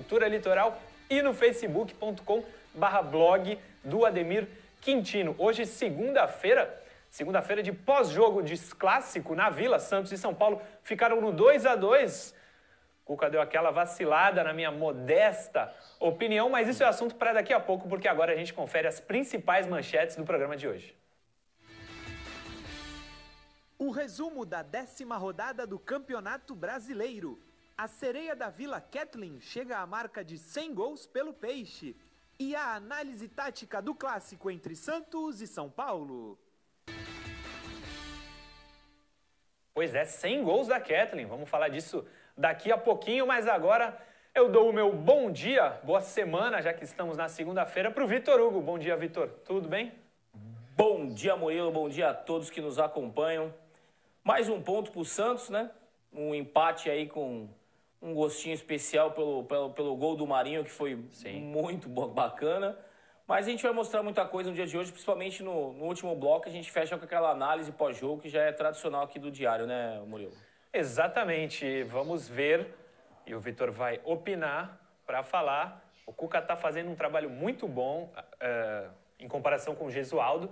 Cultura Litoral e no facebook.com barra blog do Ademir Quintino. Hoje, segunda-feira, segunda-feira de pós-jogo de clássico na Vila, Santos e São Paulo ficaram no 2 a 2 Cuca deu aquela vacilada na minha modesta opinião, mas isso é assunto para daqui a pouco, porque agora a gente confere as principais manchetes do programa de hoje. O resumo da décima rodada do Campeonato Brasileiro. A sereia da Vila Kathleen chega à marca de 100 gols pelo Peixe. E a análise tática do clássico entre Santos e São Paulo. Pois é, 100 gols da Kathleen. Vamos falar disso daqui a pouquinho, mas agora eu dou o meu bom dia, boa semana, já que estamos na segunda-feira, para o Vitor Hugo. Bom dia, Vitor. Tudo bem? Bom dia, Murilo. Bom dia a todos que nos acompanham. Mais um ponto para o Santos, né? Um empate aí com um gostinho especial pelo, pelo, pelo gol do Marinho, que foi Sim. muito bacana. Mas a gente vai mostrar muita coisa no dia de hoje, principalmente no, no último bloco. A gente fecha com aquela análise pós-jogo que já é tradicional aqui do Diário, né, Murilo? Exatamente. Vamos ver, e o Vitor vai opinar para falar. O Cuca está fazendo um trabalho muito bom uh, em comparação com o Gesualdo,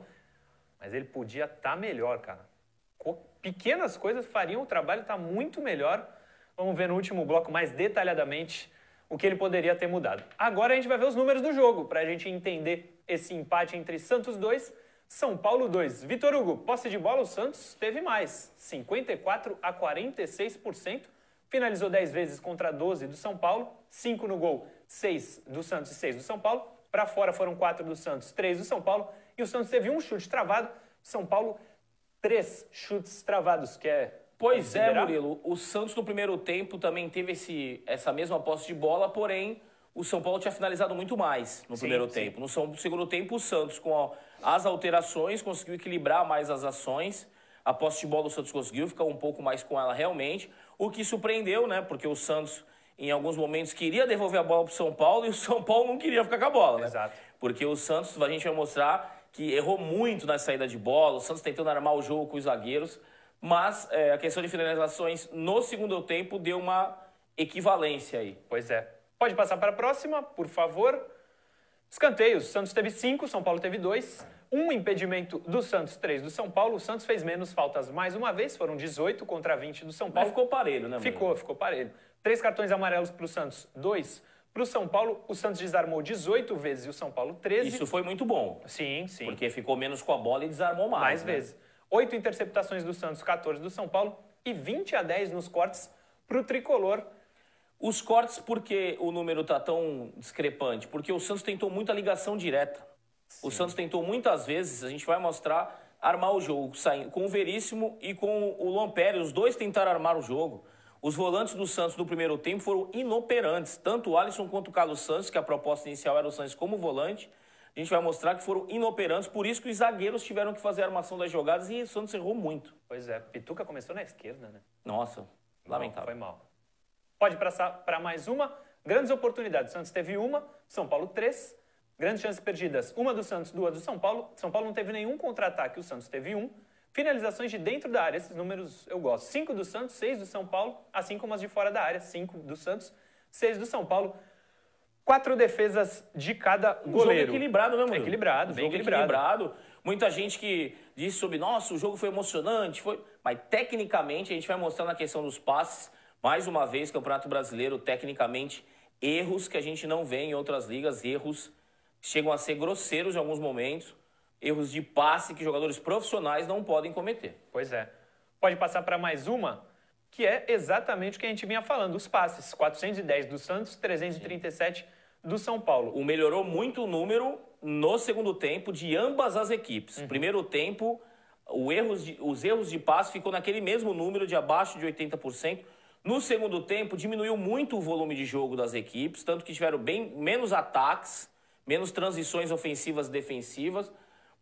mas ele podia estar tá melhor, cara. Pequenas coisas fariam o trabalho estar tá muito melhor. Vamos ver no último bloco mais detalhadamente o que ele poderia ter mudado. Agora a gente vai ver os números do jogo para a gente entender esse empate entre Santos 2 são Paulo 2. Vitor Hugo, posse de bola, o Santos teve mais, 54 a 46%. Finalizou 10 vezes contra 12 do São Paulo, 5 no gol, 6 do Santos e 6 do São Paulo. Para fora foram 4 do Santos, 3 do São Paulo. E o Santos teve um chute travado, São Paulo, 3 chutes travados, que é Pois é, Murilo. O Santos no primeiro tempo também teve esse, essa mesma posse de bola, porém o São Paulo tinha finalizado muito mais no sim, primeiro sim. tempo. No segundo tempo, o Santos, com as alterações, conseguiu equilibrar mais as ações. A posse de bola do Santos conseguiu ficar um pouco mais com ela realmente, o que surpreendeu, né? Porque o Santos, em alguns momentos, queria devolver a bola para o São Paulo e o São Paulo não queria ficar com a bola, né? Exato. Porque o Santos, a gente vai mostrar que errou muito na saída de bola, o Santos tentando armar o jogo com os zagueiros, mas é, a questão de finalizações no segundo tempo deu uma equivalência aí. Pois é. Pode passar para a próxima, por favor. Escanteios. Santos teve cinco, São Paulo teve dois. Um impedimento do Santos, três do São Paulo. O Santos fez menos faltas mais uma vez, foram 18 contra 20 do São Paulo. Mas ficou parelho, né? Ficou, ficou parelho. Três cartões amarelos para o Santos, dois. Para o São Paulo, o Santos desarmou 18 vezes e o São Paulo 13. Isso foi muito bom. Sim, sim. Porque ficou menos com a bola e desarmou mais. Mais né? vezes. Oito interceptações do Santos, 14 do São Paulo e 20 a 10 nos cortes para o tricolor os cortes, por que o número está tão discrepante? Porque o Santos tentou muita ligação direta. Sim. O Santos tentou muitas vezes, a gente vai mostrar, armar o jogo, saindo com o Veríssimo e com o Lampere. Os dois tentaram armar o jogo. Os volantes do Santos no primeiro tempo foram inoperantes, tanto o Alisson quanto o Carlos Santos, que a proposta inicial era o Santos como volante. A gente vai mostrar que foram inoperantes, por isso que os zagueiros tiveram que fazer a armação das jogadas e o Santos errou muito. Pois é, Pituca começou na esquerda, né? Nossa, lamentável. Não, foi mal. Pode passar para mais uma. Grandes oportunidades. Santos teve uma, São Paulo três. Grandes chances perdidas. Uma do Santos, duas do São Paulo. São Paulo não teve nenhum contra-ataque, o Santos teve um. Finalizações de dentro da área, esses números eu gosto. Cinco do Santos, seis do São Paulo, assim como as de fora da área. Cinco do Santos, seis do São Paulo. Quatro defesas de cada um goleiro. Jogo equilibrado, né, mano? É equilibrado, bem equilibrado. equilibrado. Muita gente que disse sobre, nossa, o jogo foi emocionante, foi... Mas tecnicamente a gente vai mostrar na questão dos passes mais uma vez, Campeonato Brasileiro, tecnicamente, erros que a gente não vê em outras ligas, erros que chegam a ser grosseiros em alguns momentos, erros de passe que jogadores profissionais não podem cometer. Pois é. Pode passar para mais uma, que é exatamente o que a gente vinha falando, os passes. 410 do Santos, 337 Sim. Do São Paulo. O melhorou muito o número no segundo tempo de ambas as equipes. Uhum. Primeiro tempo, erros de, os erros de passe ficou naquele mesmo número de abaixo de 80%. No segundo tempo, diminuiu muito o volume de jogo das equipes, tanto que tiveram bem menos ataques, menos transições ofensivas e defensivas,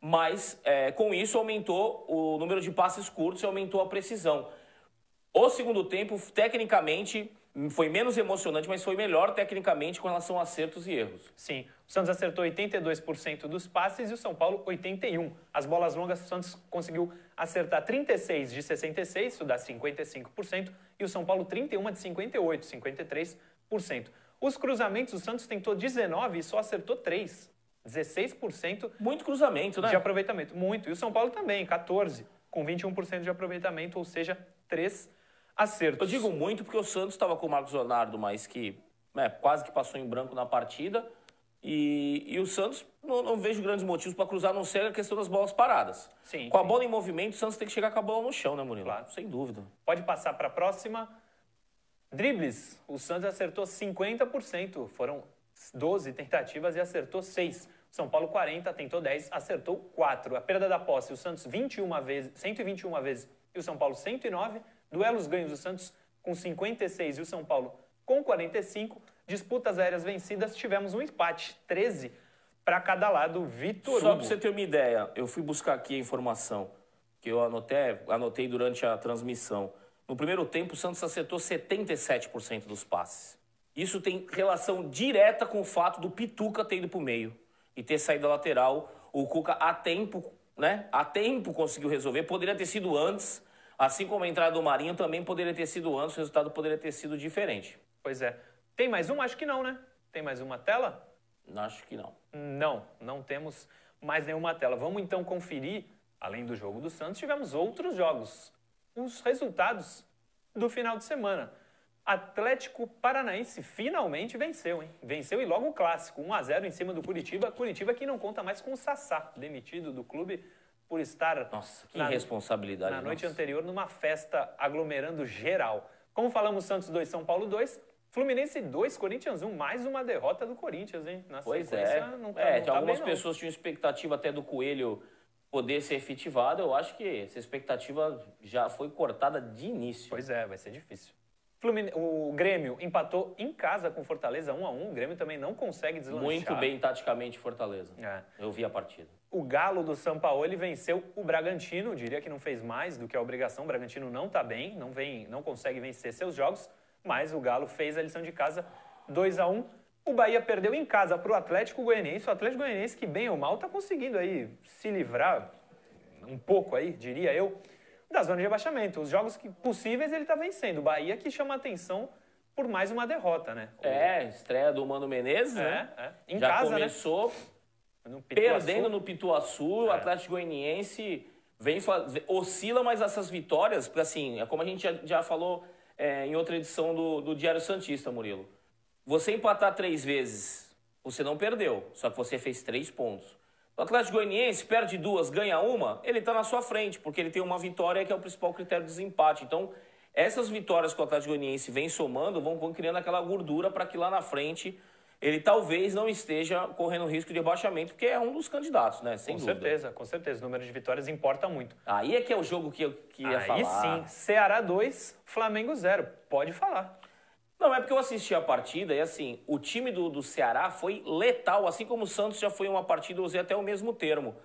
mas é, com isso aumentou o número de passes curtos e aumentou a precisão. O segundo tempo, tecnicamente, foi menos emocionante, mas foi melhor tecnicamente com relação a acertos e erros. Sim, o Santos acertou 82% dos passes e o São Paulo 81%. As bolas longas, o Santos conseguiu acertar 36 de 66, isso dá 55%, e o São Paulo 31 de 58, 53%. Os cruzamentos, o Santos tentou 19 e só acertou 3. 16% Muito cruzamento, né? de aproveitamento. Muito. E o São Paulo também, 14, com 21% de aproveitamento, ou seja, 3 acertos. Eu digo muito porque o Santos estava com o Marcos Leonardo, mas que né, quase que passou em branco na partida. E, e o Santos, não, não vejo grandes motivos para cruzar, a não ser a questão das bolas paradas. Sim, com a sim. bola em movimento, o Santos tem que chegar com a bola no chão, né, Murilo? Claro. Sem dúvida. Pode passar para a próxima. Dribles. O Santos acertou 50%. Foram 12 tentativas e acertou 6. São Paulo 40, tentou 10, acertou 4. A perda da posse, o Santos 21 vezes, 121 vezes e o São Paulo 109. Duelos ganhos, o Santos com 56 e o São Paulo com 45. Disputas aéreas vencidas, tivemos um empate, 13 para cada lado. Vitor Só para você ter uma ideia, eu fui buscar aqui a informação que eu anotei, anotei durante a transmissão. No primeiro tempo, o Santos acertou 77% dos passes. Isso tem relação direta com o fato do Pituca ter ido para o meio e ter saído da lateral. O Cuca, a tempo, né? A tempo conseguiu resolver. Poderia ter sido antes, assim como a entrada do Marinho também poderia ter sido antes, o resultado poderia ter sido diferente. Pois é. Tem mais um? Acho que não, né? Tem mais uma tela? Acho que não. Não, não temos mais nenhuma tela. Vamos então conferir, além do jogo do Santos, tivemos outros jogos. Os resultados do final de semana. Atlético Paranaense finalmente venceu, hein? Venceu e logo o clássico, 1 a 0 em cima do Curitiba. Curitiba que não conta mais com o Sassá, demitido do clube por estar Nossa, que na- irresponsabilidade. na noite anterior numa festa aglomerando geral. Como falamos, Santos 2, São Paulo 2, Fluminense 2, Corinthians 1. Mais uma derrota do Corinthians, hein? Na Pois é. não tá, é, não tá algumas bem, pessoas tinham expectativa até do Coelho poder ser efetivado. Eu acho que essa expectativa já foi cortada de início. Pois é, vai ser difícil. Flumin- O Grêmio empatou em casa com Fortaleza 1 a 1 O Grêmio também não consegue deslanchar. Muito bem taticamente Fortaleza. É. Eu vi a partida. O Galo do Sampaoli venceu o Bragantino. Diria que não fez mais do que a obrigação. O Bragantino não está bem, não, vem, não consegue vencer seus jogos. Mas o Galo fez a lição de casa 2 a 1 O Bahia perdeu em casa para o Atlético Goianiense. O Atlético Goianiense, que bem ou mal, está conseguindo aí se livrar um pouco aí, diria eu, da zona de rebaixamento. Os jogos que possíveis ele está vencendo. O Bahia que chama atenção por mais uma derrota, né? É, estreia do Mano Menezes, É, né? é. Em Já casa, começou né? No perdendo no Pituaçu. O É. Atlético Goianiense vem oscila, mas essas vitórias, porque assim, é como a gente já, já falou é, em outra edição do, do Diário Santista, Murilo. Você empatar três vezes, você não perdeu, só que você fez três pontos. O Atlético Goianiense perde duas, ganha uma, ele está na sua frente, porque ele tem uma vitória que é o principal critério de desempate. Então, essas vitórias que o Atlético Goianiense vem somando vão, vão criando aquela gordura para que lá na frente ele talvez não esteja correndo risco de rebaixamento, porque é um dos candidatos, né? Sem Com dúvida. certeza, com certeza. O número de vitórias importa muito. Aí é que é o jogo que eu que ia Aí falar. sim, Ceará 2, Flamengo 0. Pode falar. Não, é porque eu assisti a partida e assim, o time do, do Ceará foi letal, assim como o Santos já foi uma partida, eu usei até o mesmo termo.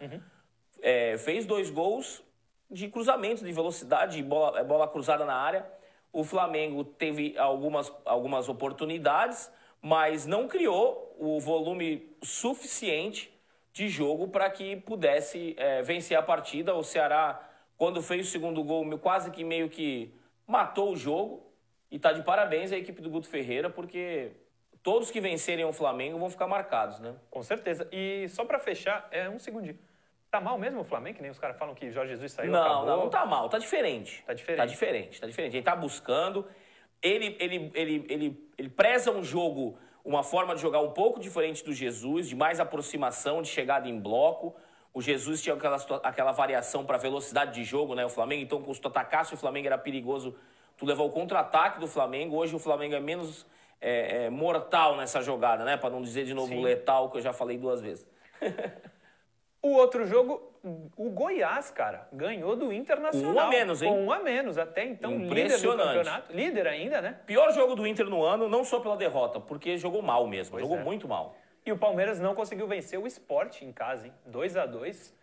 É, fez dois gols de cruzamentos, de velocidade, bola, bola cruzada na área. O Flamengo teve algumas, algumas oportunidades, mas não criou o volume suficiente de jogo para que pudesse é, vencer a partida. O Ceará, quando fez o segundo gol, quase que meio que matou o jogo. E tá de parabéns a equipe do Guto Ferreira, porque todos que vencerem o Flamengo vão ficar marcados, né? Com certeza. E só pra fechar, é um segundinho. Tá mal mesmo o Flamengo? Que nem os caras falam que Jorge Jesus saiu, Não, acabou. não, não tá mal, tá diferente. Tá diferente. Tá diferente, tá diferente. Ele tá buscando, ele, ele, ele, ele, ele preza um jogo, uma forma de jogar um pouco diferente do Jesus, de mais aproximação, de chegada em bloco. O Jesus tinha aquela, aquela variação para velocidade de jogo, né? O Flamengo, então, com o atacasse, o Flamengo era perigoso. Tu levou o contra-ataque do Flamengo. Hoje o Flamengo é menos é, é, mortal nessa jogada, né? Para não dizer de novo Sim. letal, que eu já falei duas vezes. O outro jogo, o Goiás, cara, ganhou do Internacional. Um a menos, hein? Com um a menos. Até então, líder do campeonato. Líder ainda, né? Pior jogo do Inter no ano, não só pela derrota, porque jogou mal mesmo. Pois jogou é. muito mal. E o Palmeiras não conseguiu vencer o Sport em casa, hein? 2 a 2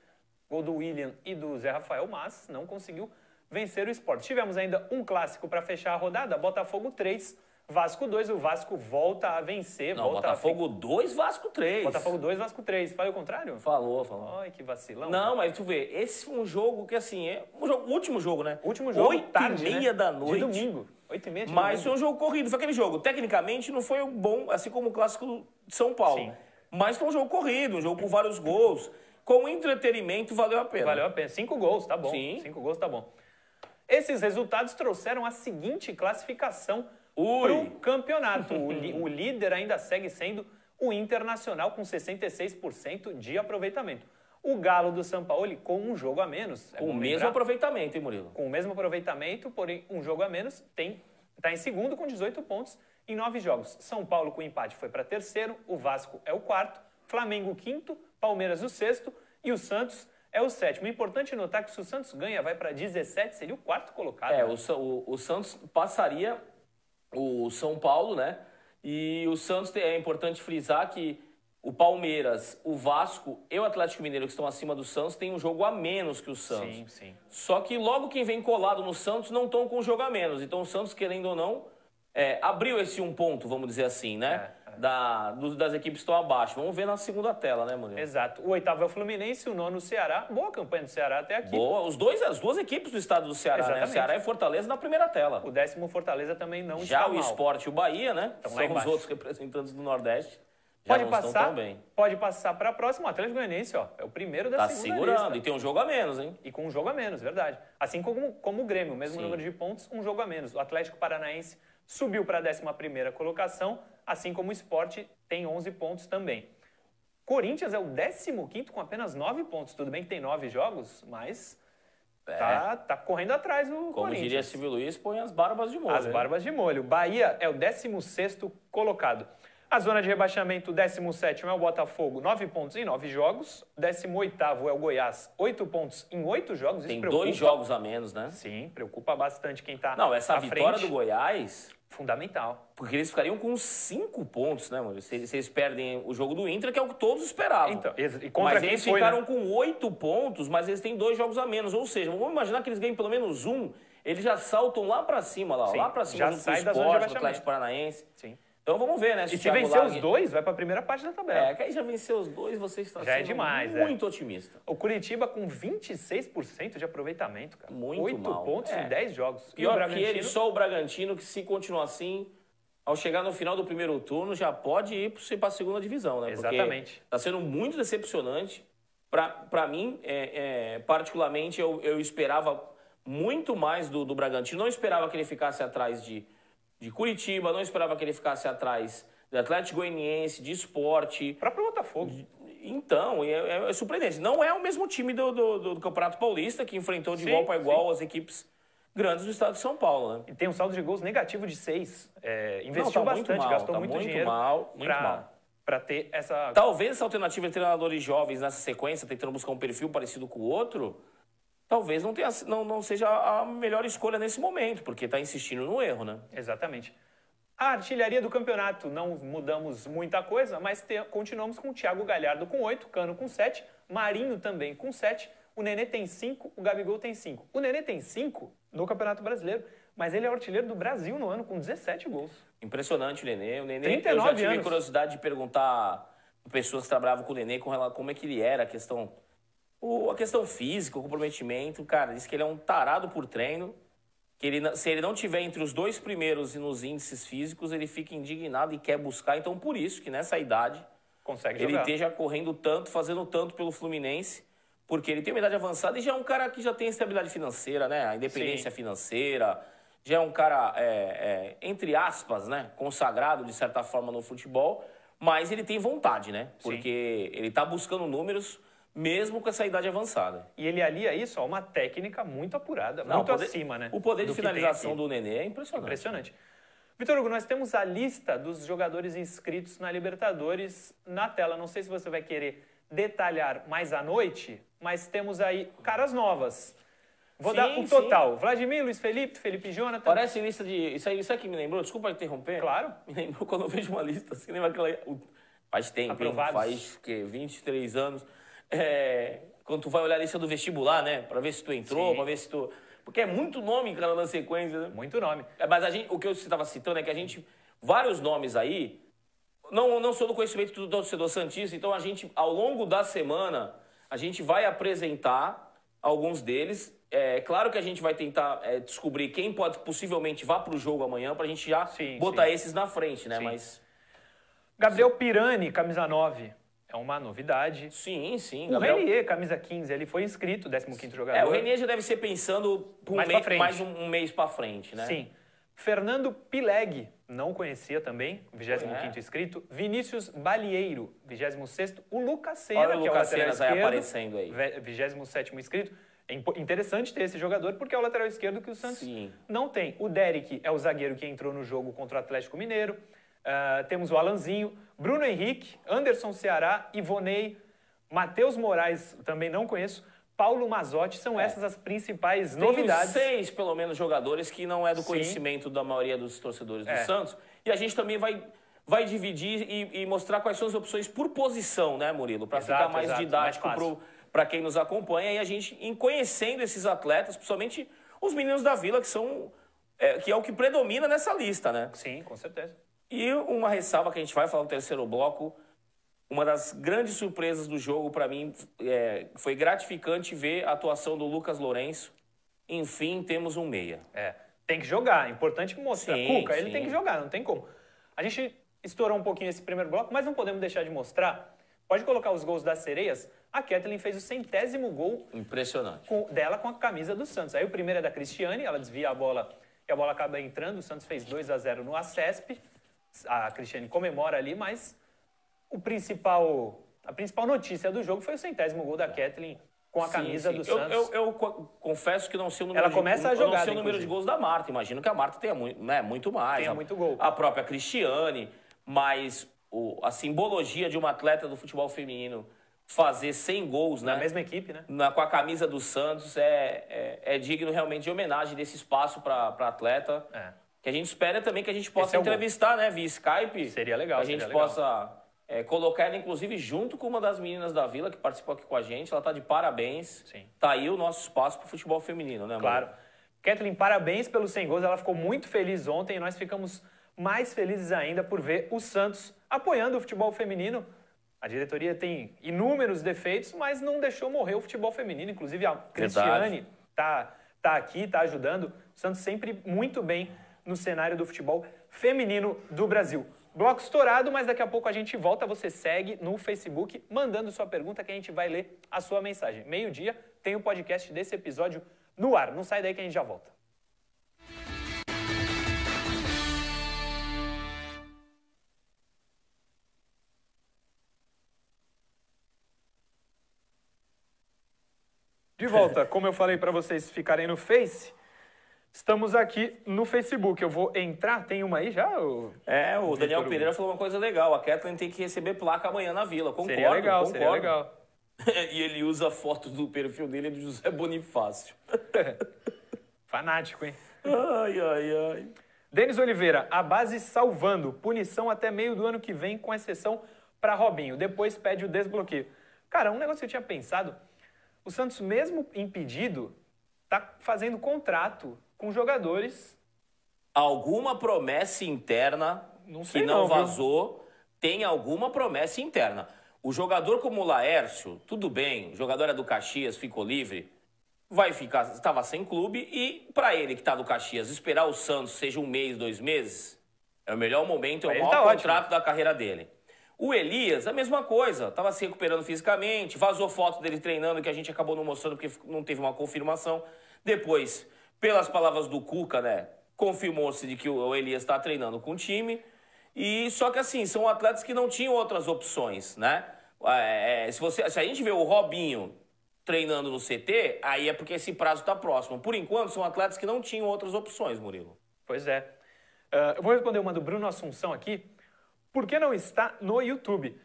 Gol do William e do Zé Rafael, mas não conseguiu vencer o Sport. Tivemos ainda um clássico para fechar a rodada, Botafogo 3, Vasco 2. O Vasco volta a vencer, Não, volta Botafogo 2, Vasco 3. a... Botafogo 2, Vasco 3. Falei o contrário? Falou, falou. Ai, que vacilão. Não, mas tu vê, esse foi um jogo que assim, é um jogo, o último jogo, né? Último jogo, Oito tarde, e meia né? da noite. De domingo. 8 e meia de Mas foi domingo. um jogo corrido, foi aquele jogo. Tecnicamente não foi um bom, assim como o clássico de São Paulo. Sim. Mas foi um jogo corrido, um jogo com vários gols. Com entretenimento, valeu a pena. Valeu a pena. Cinco gols, tá bom. Sim. Cinco gols, tá bom. Esses resultados trouxeram a seguinte classificação Ui. para o campeonato. o, li- o líder ainda segue sendo o Internacional, com 66% de aproveitamento. O Galo do São Paulo, com um jogo a menos. é Com o mesmo lembrar, aproveitamento, hein, Murilo? com o mesmo aproveitamento, porém um jogo a menos, tem está em segundo com 18 pontos em nove jogos. São Paulo com empate foi para terceiro, o Vasco é o quarto, Flamengo o quinto, Palmeiras o sexto e o Santos é o sétimo. É importante notar que se o Santos ganha, vai para 17, seria o quarto colocado. É, né? o, o, o Santos passaria o São Paulo, né? E o Santos é importante frisar que o Palmeiras, o Vasco e o Atlético Mineiro, que estão acima do Santos, têm um jogo a menos que o Santos. Sim, sim. Só que logo quem vem colado no Santos não estão com um jogo a menos. Então o Santos, querendo ou não, é, abriu esse um ponto, vamos dizer assim, né? É. Da, dos- das equipes estão abaixo. Vamos ver na segunda tela, né, Murilo? Exato. O oitavo é o Fluminense, o nono o Ceará. Boa campanha do Ceará até aqui. Boa, os dois, as duas equipes do estado do Ceará, né? O Exatamente. Ceará e Fortaleza na primeira tela. O décimo Fortaleza também não Já está o mal. Esporte e o Bahia, né? Estão lá São os outros representantes do Nordeste. Já Pode passar, pode passar para a próxima. O Atlético Goianiense, ó, é o primeiro da Tá segunda segurando. lista. E tem um jogo a menos, hein? E com um jogo a menos, verdade. Assim como, como o Grêmio, mesmo Sim. número de pontos, um jogo a menos. O Atlético Paranaense subiu para a 11ª colocação, assim como o Sport tem 11 pontos também. Corinthians é o 15º com apenas 9 pontos. Tudo bem que tem 9 jogos, mas tá, tá correndo atrás o É. Como Corinthians. diria Silvio Luiz, põe as barbas de molho. As hein? barbas de molho. Bahia é o 16º colocado. A zona de rebaixamento, o 17º é o Botafogo, 9 pontos em 9 jogos. 18º é o Goiás, 8 pontos em 8 jogos. Tem dois jogos a menos, né? Sim, preocupa bastante quem tá Não, essa vitória frente. do Goiás, Fundamental. porque eles ficariam com cinco pontos, né, mano? Se eles, se eles perdem o jogo do Inter, que é o que todos esperavam. Então, e contra mas eles foi, ficaram né? com oito pontos, mas eles têm dois jogos a menos. Ou seja, vamos imaginar que eles ganhem pelo menos um, eles já saltam lá pra cima, lá, Sim, lá pra cima já do sai de Sport, do. Atlético Paranaense. Sim. Então vamos ver, né? E o se vencer os Largue- dois, vai para a primeira parte da tabela. É, que aí já venceu os dois, você está Já é sendo demais, é. muito otimista. O Curitiba com 26% de aproveitamento, cara. Muito 8 mal. pontos É. em 10 jogos. E o Pior que Bragantino? ele, só o Bragantino, que se continuar assim, ao chegar no final do primeiro turno, já pode ir para a segunda divisão, né? Exatamente. Está sendo muito decepcionante. Para mim, é, é, particularmente, eu, eu esperava muito mais do, do Bragantino. Não esperava que ele ficasse atrás de, de Curitiba, não esperava que ele ficasse atrás do Atlético Goianiense, de esporte. O próprio Botafogo. Então, é, é- é surpreendente. Não é o mesmo time do, do, do- Campeonato Paulista que enfrentou de Sim, igual para igual sim. as equipes grandes do estado de São Paulo, né? E tem um saldo de gols negativo de 6. investiu Não, tá muito bastante, mal, gastou tá muito, muito dinheiro mal, muito pra- mal. pra ter essa... Talvez essa alternativa de treinadores jovens nessa sequência, tentando buscar um perfil parecido com o outro, talvez não, tenha, não, não seja a melhor escolha nesse momento, porque está insistindo no erro, né? Exatamente. A artilharia do campeonato, não mudamos muita coisa, mas te- continuamos com o Thiago Galhardo com 8, Cano com 7, Marinho também com 7, o Nenê tem 5, o Gabigol tem 5. O Nenê tem 5 no Campeonato Brasileiro, mas ele é o artilheiro do Brasil no ano com 17 gols. Impressionante o Nenê. O Nenê, 39 eu já tive anos. curiosidade de perguntar para pessoas que trabalhavam com o Nenê com como é que ele era, a questão, o- a questão física, o comprometimento. Cara, diz que ele é um tarado por treino, que ele, se ele não tiver entre os dois primeiros e nos índices físicos, ele fica indignado e quer buscar. Então, por isso que nessa idade Consegue ele jogar. esteja correndo tanto, fazendo tanto pelo Fluminense, porque ele tem uma idade avançada e já é um cara que já tem estabilidade financeira, né? A independência Sim. financeira, já é um cara, é, é, entre aspas, né? Consagrado, de certa forma, no futebol, mas ele tem vontade, né? Sim. Porque ele tá buscando números mesmo com essa idade avançada. E ele alia isso a uma técnica muito apurada, Não, muito poder- acima, né? O poder de que finalização do Nenê é impressionante. Impressionante. Vitor Hugo, nós temos a lista dos jogadores inscritos na Libertadores na tela. Não sei se você vai querer detalhar mais à noite, mas temos aí caras novas. Vou Sim, dar o sim. total. Vladimir, Luiz Felipe, Felipe Jonathan. Parece lista de. Isso aí, isso aqui me lembrou, desculpa interromper. Claro. Me lembrou quando eu vejo uma lista assim, lembra aquela. Faz tempo? Aprovados. faz o quê? 23 anos. É, quando tu vai olhar a lista do vestibular, né? Pra ver se tu entrou, Sim. pra ver se tu. Porque é muito nome, cara, na sequência, né? Muito nome. É, Mas a gente, o que eu estava citando é que a gente. Vários nomes aí. Não, não sou do conhecimento do torcedor Santista, então a gente, ao longo da semana, a gente vai apresentar alguns deles É claro que a gente vai tentar é, descobrir quem pode possivelmente vá para o jogo amanhã para a gente já Sim, botar sim. esses na frente, né? Sim. Mas Gabriel Pirani, camisa 9, é uma novidade. sim, sim. O Gabriel- Renier, camisa 15, ele foi inscrito, 15º jogador. É, o Renier já deve ser pensando Mais frente. mais um, um mês para frente, né? Sim. Fernando Pileg, não conhecia também, 25º É. inscrito. Vinícius Balieiro, 26º. O Lucas Senna, Olha o que é o Lucas lateral Senna esquerdo, aparecendo aí. ve- 27º inscrito. É interessante ter esse jogador, porque é o lateral esquerdo que o Santos Sim. não tem. O Derek é o zagueiro que entrou no jogo contra o Atlético Mineiro. Ah, temos o Alanzinho, Bruno Henrique, Anderson Ceará, Ivonei, Matheus Moraes, também não conheço, Paulo Mazotti. São essas as principais É. Tem novidades. seis, pelo menos, jogadores que não é do Sim. conhecimento da maioria dos torcedores do É. Santos. E a gente também vai, vai dividir e, e mostrar quais são as opções por posição, né, Murilo? Para ficar mais exato, didático para quem nos acompanha. E a gente, em conhecendo esses atletas, principalmente os meninos da Vila, que são. é, que é o que predomina nessa lista, né? Sim, com certeza. E uma ressalva que a gente vai falar no terceiro bloco, uma das grandes surpresas do jogo para mim é, foi gratificante ver a atuação do Lucas Lourenço. Enfim, temos um meia. É, tem que jogar, é importante mostrar. Sim, Cuca, ele sim. tem que jogar, não tem como. A gente estourou um pouquinho esse primeiro bloco, mas não podemos deixar de mostrar. Pode colocar os gols das sereias. A Kathleen fez o centésimo gol Impressionante. com- dela com a camisa do Santos. Aí o primeiro é da Cristiane, ela desvia a bola e a bola acaba entrando. O Santos fez 2 a 0 no Acesp. A Cristiane comemora ali, mas o principal, a principal notícia do jogo foi o centésimo gol da Kathleen com a Sim, camisa sim. do Eu, Santos. eu, eu co- confesso que não sei o número Ela de, começa a eu não sei o número de gols da Marta. Imagino que a Marta tenha muito, né, muito mais. Tenha A- muito gol. A própria Cristiane, mas o- a simbologia de uma atleta do futebol feminino fazer 100 gols, né? Na mesma equipe, né? na- com a camisa do Santos é, é, é digno realmente de homenagem desse espaço para atleta. É. Que a gente espera também que a gente possa é o entrevistar, né, via Skype. Seria legal, A gente legal. possa é, colocar ela, inclusive, junto com uma das meninas da Vila que participou aqui com a gente. Ela tá de parabéns. Sim. Tá aí o nosso espaço pro futebol feminino, né? Claro. Kathleen, parabéns pelos 100 gols. Ela ficou muito feliz ontem e nós ficamos mais felizes ainda por ver o Santos apoiando o futebol feminino. A diretoria tem inúmeros defeitos, mas não deixou morrer o futebol feminino. Inclusive a Cristiane tá, tá aqui, tá ajudando. O Santos sempre muito bem no cenário do futebol feminino do Brasil. Bloco estourado, mas daqui a pouco a gente volta. Você segue no Facebook mandando sua pergunta que a gente vai ler a sua mensagem. Meio-dia tem o podcast desse episódio no ar. Não sai daí que a gente já volta. De volta, como eu falei para vocês ficarem no Face, estamos aqui no Facebook. Eu vou entrar, tem uma aí já? ô? É, o Daniel. Pereira falou uma coisa legal. A Kathleen tem que receber placa amanhã na Vila. Concordo, Seria legal, concordo. seria legal. e ele usa a foto do perfil dele do José Bonifácio. Fanático, hein? ai, ai, ai. Denis Oliveira, a base salvando. Punição até meio do ano que vem, com exceção para Robinho. Depois pede o desbloqueio. Cara, um negócio que eu tinha pensado: o Santos, mesmo impedido, tá fazendo contrato com jogadores. alguma promessa interna Não que não, não, viu? vazou, tem alguma promessa interna. O jogador como o Laércio, tudo bem, o jogador é do Caxias, ficou livre, vai ficar, estava sem clube e para ele que está do Caxias, esperar o Santos seja um mês, dois meses, é o melhor momento, é o maior tá ótimo. contrato da carreira dele. O Elias, a mesma coisa, estava se recuperando fisicamente, vazou foto dele treinando que a gente acabou não mostrando porque não teve uma confirmação. Depois, pelas palavras do Cuca, né, confirmou-se de que o Elias está treinando com o time. E só que assim, são atletas que não tinham outras opções, né? É, é, se, você, se a gente vê o Robinho treinando no CT, aí é porque esse prazo está próximo. Por enquanto, são atletas que não tinham outras opções, Murilo. Pois é. Ah, eu vou responder uma do Bruno Assunção aqui. Por que não está no YouTube?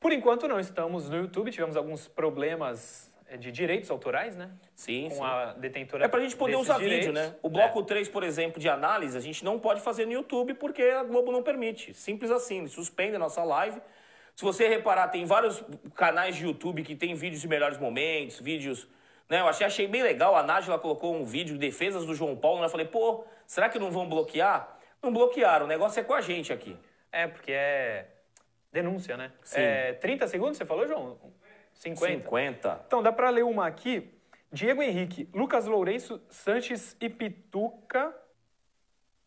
Por enquanto não estamos no YouTube. Tivemos alguns problemas de direitos autorais, né? Sim, Com sim. a detentora É pra gente poder usar vídeo, direitos. né? O bloco É. 3, por exemplo, de análise, a gente não pode fazer no YouTube porque a Globo não permite. Simples assim, eles suspendem a nossa live. Se você reparar, tem vários canais de YouTube que tem vídeos de melhores momentos, vídeos... Né? Eu achei, achei bem legal, a Nájila colocou um vídeo de defesas do João Paulo, né? eu falei, pô, será que não vão bloquear? Não bloquearam, o negócio é com a gente aqui. É, porque é denúncia, né? Sim. É 30 segundos, você falou, João? 50. 50. Então, dá para ler uma aqui Diego Henrique, Lucas Lourenço, Sanches e Pituca.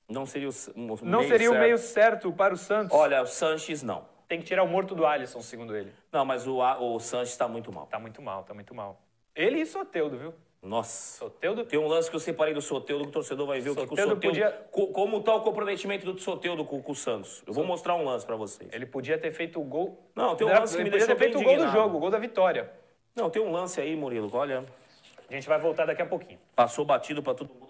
Não seria o, o Não meio seria o certo. meio certo para o Santos? Olha, o Sanches não. Tem que tirar o morto do Alisson, segundo ele. Não, mas o, o Sanches está muito mal. Tá muito mal, tá muito mal. Ele e Soteudo, viu? Nossa. Soteudo Tem um lance que eu separei do Soteudo que o torcedor vai ver o que, que o Soteudo... podia- co- Como está o comprometimento do Soteudo com, com o Santos. Eu vou mostrar um lance para vocês. Ele podia ter feito o gol. Não, tem um Ele lance que me podia deixou ter feito o bem gol do indignado. jogo, o gol da vitória. Não, tem um lance aí, Murilo. Olha, A gente vai voltar daqui a pouquinho. passou batido para todo mundo,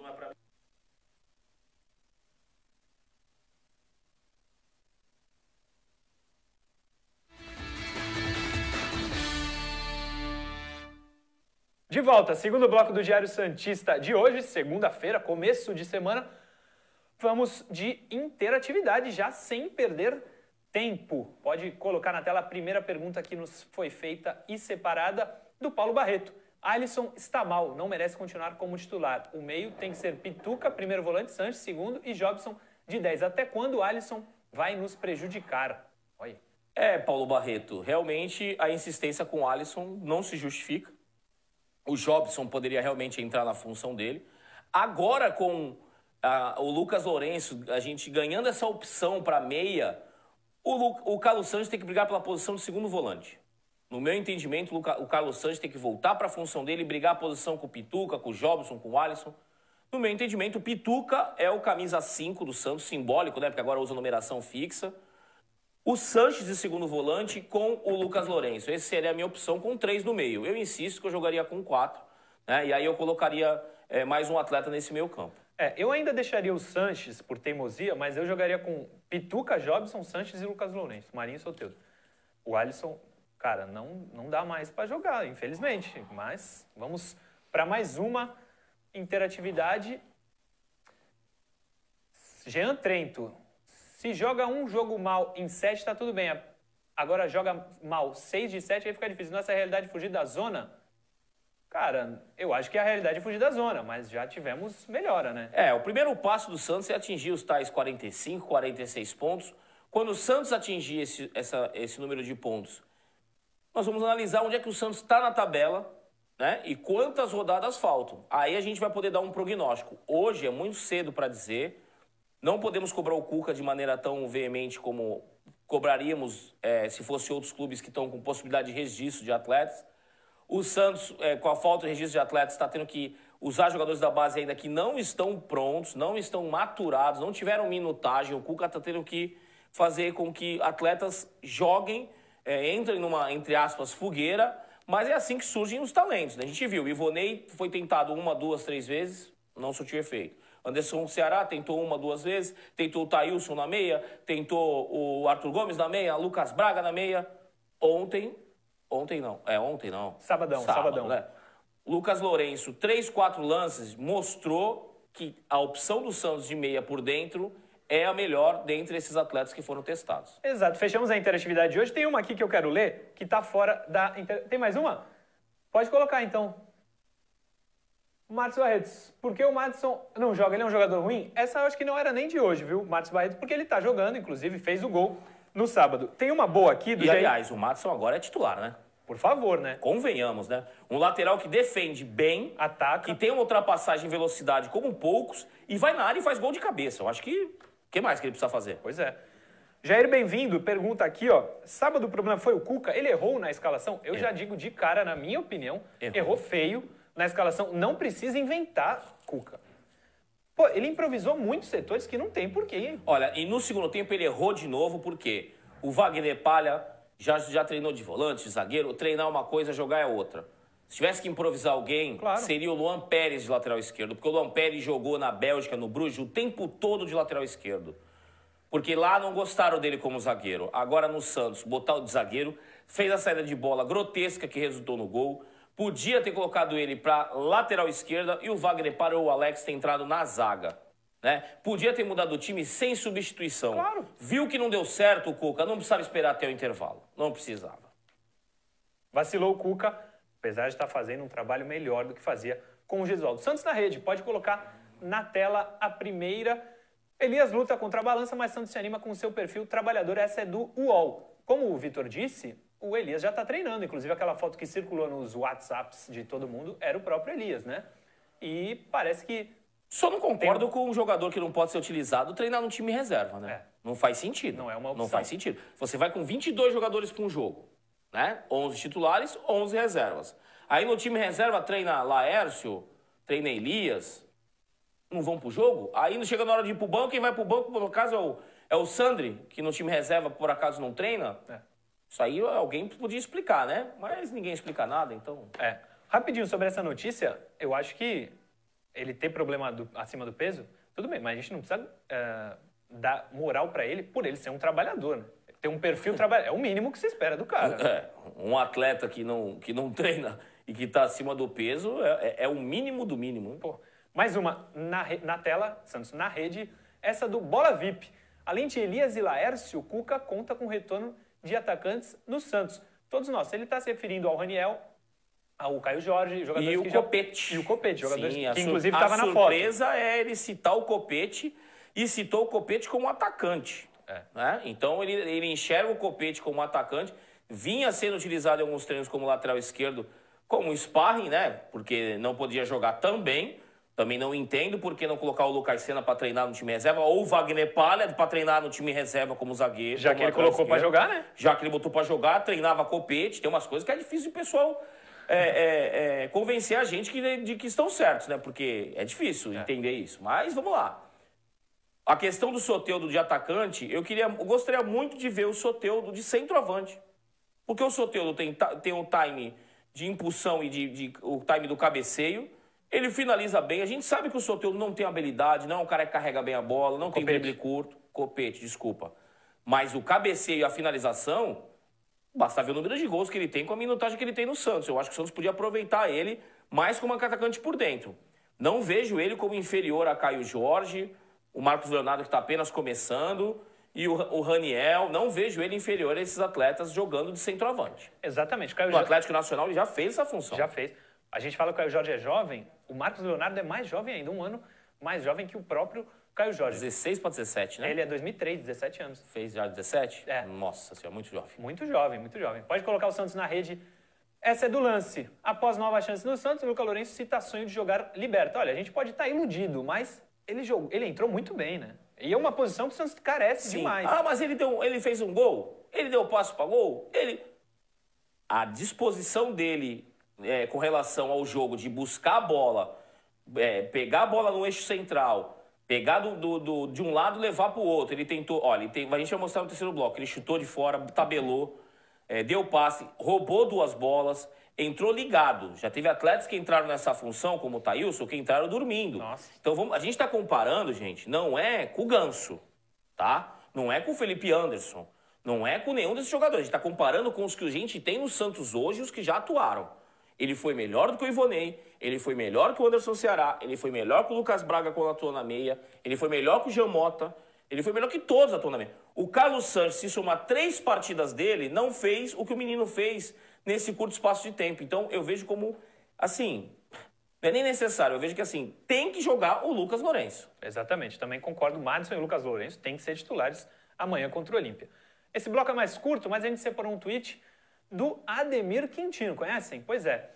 De volta, segundo bloco do Diário Santista de hoje, segunda-feira, começo de semana. Vamos de interatividade já sem perder tempo. Pode colocar na tela a primeira pergunta que nos foi feita e separada do Paulo Barreto. Alisson está mal, não merece continuar como titular. O meio tem que ser Pituca, primeiro volante, Sanches, segundo e Jobson de 10. Até quando o Alisson vai nos prejudicar? Olha. É, Paulo Barreto, realmente a insistência com o Alisson não se justifica. O Jobson poderia realmente entrar na função dele. Agora, com ah, o Lucas Lourenço, a gente ganhando essa opção para meia, o, Lu- o Carlos Santos tem que brigar pela posição de segundo volante. No meu entendimento, o Luca- o Carlos Santos tem que voltar para a função dele e brigar a posição com o Pituca, com o Jobson, com o Alisson. No meu entendimento, o Pituca é o camisa 5 do Santos, simbólico, né? Porque agora usa numeração fixa. O Sanches de segundo volante com o Lucas Lourenço. Essa seria a minha opção com três no meio. Eu insisto que eu jogaria com quatro, né? E aí eu colocaria eh, mais um atleta nesse meio campo. É, eu ainda deixaria o Sanches por teimosia, mas eu jogaria com Pituca, Jobson, Sanches e Lucas Lourenço, Marinho e. O Alisson, cara, não, não dá mais para jogar, infelizmente. Mas vamos para mais uma interatividade. Jean Trento. Se joga um jogo mal em 7, tá tudo bem. Agora joga mal 6 de 7, aí fica difícil. Nossa realidade é fugir da zona? Cara, eu acho que a realidade é fugir da zona, mas já tivemos melhora, né? É, o primeiro passo do Santos é atingir os tais 45, 46 pontos. Quando o Santos atingir esse, essa- esse número de pontos, nós vamos analisar onde é que o Santos está na tabela, né? E quantas rodadas faltam. Aí a gente vai poder dar um prognóstico. Hoje é muito cedo para dizer. Não podemos cobrar o Cuca de maneira tão veemente como cobraríamos eh, se fosse outros clubes que estão com possibilidade de registro de atletas. O Santos, eh, com a falta de registro de atletas, está tendo que usar jogadores da base ainda que não estão prontos, não estão maturados, não tiveram minutagem. O Cuca está tendo que fazer com que atletas joguem, eh, entrem numa, entre aspas, fogueira, mas é assim que surgem os talentos. Né? A gente viu, o Ivonei foi tentado uma, duas, três vezes, não surtiu efeito. Anderson Ceará tentou uma, duas vezes, tentou o Thailson na meia, tentou o Arthur Gomes na meia, Lucas Braga na meia. Ontem, ontem não, é ontem não. Sabadão, sabadão. né? Lucas Lourenço, três, quatro lances, mostrou que a opção do Santos de meia por dentro é a melhor dentre esses atletas que foram testados. Exato. Fechamos a interatividade de hoje. Tem uma aqui que eu quero ler, que está fora da... Tem mais uma? Pode colocar, então. Márcio Barretos, por que o Madison não joga? Ele é um jogador ruim? Essa eu acho que não era nem de hoje, viu, Márcio Barretos? Porque ele está jogando, inclusive, fez o gol no sábado. Tem uma boa aqui do E Jair... aliás, o Matson agora é titular, né? Por favor, né? Convenhamos, né? Um lateral que defende bem, Ataca. que tem uma ultrapassagem em velocidade como poucos e vai na área e faz gol de cabeça. Eu acho que. O que mais que ele precisa fazer? Pois é. Jair, bem-vindo. Pergunta aqui, ó. Sábado o problema foi o Cuca? Ele errou na escalação? Eu já digo de cara, na minha opinião, Errou. errou feio na escalação. Não precisa inventar Cuca. Pô, ele improvisou muitos setores que não tem porquê. Olha, e no segundo tempo ele errou de novo, porque o Wagner Palha já, já treinou de volante, de zagueiro. Treinar uma coisa, jogar é outra. Se tivesse que improvisar alguém, Claro. seria o Luan Pérez de lateral esquerdo. Porque o Luan Pérez jogou na Bélgica, no Bruges, o tempo todo de lateral esquerdo. Porque lá não gostaram dele como zagueiro. Agora no Santos, botar o de zagueiro, fez a saída de bola grotesca que resultou no gol. Podia ter colocado ele para lateral esquerda e o Wagner para o Alex ter entrado na zaga. Né? Podia ter mudado o time sem substituição. Claro. Viu que não deu certo o Cuca, não precisava esperar até o intervalo. Não precisava. Vacilou o Cuca, apesar de estar fazendo um trabalho melhor do que fazia com o Gesualdo. Santos na rede, pode colocar na tela a primeira. Elias luta contra a balança, mas Santos se anima com o seu perfil trabalhador. Essa é do UOL. Como o Vitor disse, o Elias já está treinando. Inclusive, aquela foto que circulou nos WhatsApps de todo mundo era o próprio Elias, né? E parece que. Só não concordo com um jogador que não pode ser utilizado treinar no time reserva, né? É. Não faz sentido. Não é uma opção. Não faz sentido. Você vai com 22 jogadores para um jogo, né? 11 titulares, 11 reservas. Aí no time reserva treina Laércio, treina Elias, não vão pro jogo. Aí não chega na hora de ir pro banco, quem vai pro banco, por acaso, é o, é o Sandri, que no time reserva, por acaso, não treina. É. Isso aí alguém podia explicar, né? Mas ninguém explica nada, então... É. Rapidinho sobre essa notícia, eu acho que ele ter problema do- acima do peso, tudo bem, mas a gente não precisa é, dar moral para ele por ele ser um trabalhador. Né? Ter um perfil trabalhador. É o mínimo que se espera do cara. né? É, um atleta que não, que não treina e que está acima do peso é, é- é o mínimo do mínimo. Pô, mais uma na, na tela, Santos na rede, essa do Bola VIP. Além de Elias e Laércio, o Cuca conta com retorno de atacantes no Santos. Todos nós. Ele está se referindo ao Raniel, ao Caio Jorge, jogadores E o que já- Copete. E o Copete, jogadores Sim, a que inclusive a estava na foto. surpresa é ele citar o Copete e citou o Copete como atacante. É. né? Então ele, ele enxerga o Copete como atacante, vinha sendo utilizado em alguns treinos como lateral esquerdo, como sparring, né? Porque não podia jogar também. Também não entendo por que não colocar o Lucas Senna para treinar no time reserva, ou o Wagner Palha para treinar no time reserva como zagueiro. Já como que ele colocou esquerdo. jogar, né? Já que ele botou para jogar, treinava copete, tem umas coisas que é difícil o pessoal é, é, é, convencer a gente que, de que estão certos, né? Porque é difícil entender isso. Mas vamos lá. A questão do Soteudo de atacante, eu queria, eu gostaria muito de ver o Soteudo de centroavante. Porque o Soteudo tem, tem um time de impulsão e de, de- o time do cabeceio. Ele finaliza bem. A gente sabe que o Soteudo não tem habilidade, não é um cara que carrega bem a bola, não tem Copete. drible curto. Copete, desculpa. Mas o cabeceio e a finalização, basta ver o número de gols que ele tem com a minutagem que ele tem no Santos. Eu acho que o Santos podia aproveitar ele mais como atacante por dentro. Não vejo ele como inferior a Caio Jorge, o Marcos Leonardo que está apenas começando e o, o Raniel. Não vejo ele inferior a esses atletas jogando de centroavante. Exatamente. O Caio No Atlético Nacional ele já fez essa função. já fez. A gente fala que o Caio Jorge é jovem, o Marcos Leonardo é mais jovem ainda, um ano mais jovem que o próprio Caio Jorge. 16 para 17, né? Ele é 2003, 17 anos. Fez já 17? É. Nossa senhora, muito jovem. Muito jovem, muito jovem. Pode colocar o Santos na rede. Essa é do lance. Após nova chance no Santos, o Luca Lourenço cita sonho de jogar liberta. Olha, a gente pode estar iludido, mas ele, jogou, ele entrou muito bem, né? E é uma posição que o Santos carece Sim. demais. Ah, mas ele, deu, ele fez um gol? Ele deu passo para gol? Ele... A disposição dele é, com relação ao jogo de buscar a bola, é, pegar a bola no eixo central, pegar do, do- do- de um lado e levar para o outro. Ele tentou, olha, ele tem- a gente vai mostrar no terceiro bloco. Ele chutou de fora, tabelou, é, deu passe, roubou duas bolas, entrou ligado. Já teve atletas que entraram nessa função, como o Thailson, que entraram dormindo. Nossa. Então vamos, a gente está comparando, gente, não é com o Ganso, tá? Não é com o Felipe Anderson, não é com nenhum desses jogadores. A gente está comparando com os que a gente tem no Santos hoje e os que já atuaram. Ele foi melhor do que o Ivonei, ele foi melhor que o Anderson Ceará, ele foi melhor que o Lucas Braga quando atuou na meia, ele foi melhor que o Jean Mota, ele foi melhor que todos atuando na meia. O Carlos Sanches, se somar três partidas dele, não fez o que o menino fez nesse curto espaço de tempo. Então eu vejo como, assim, não é nem necessário, eu vejo que assim, tem que jogar o Lucas Lourenço. Exatamente, também concordo. Madison e Lucas Lourenço têm que ser titulares amanhã contra o Olímpia. Esse bloco é mais curto, mas a gente separou um tweet do Ademir Quintino, conhecem? Pois é.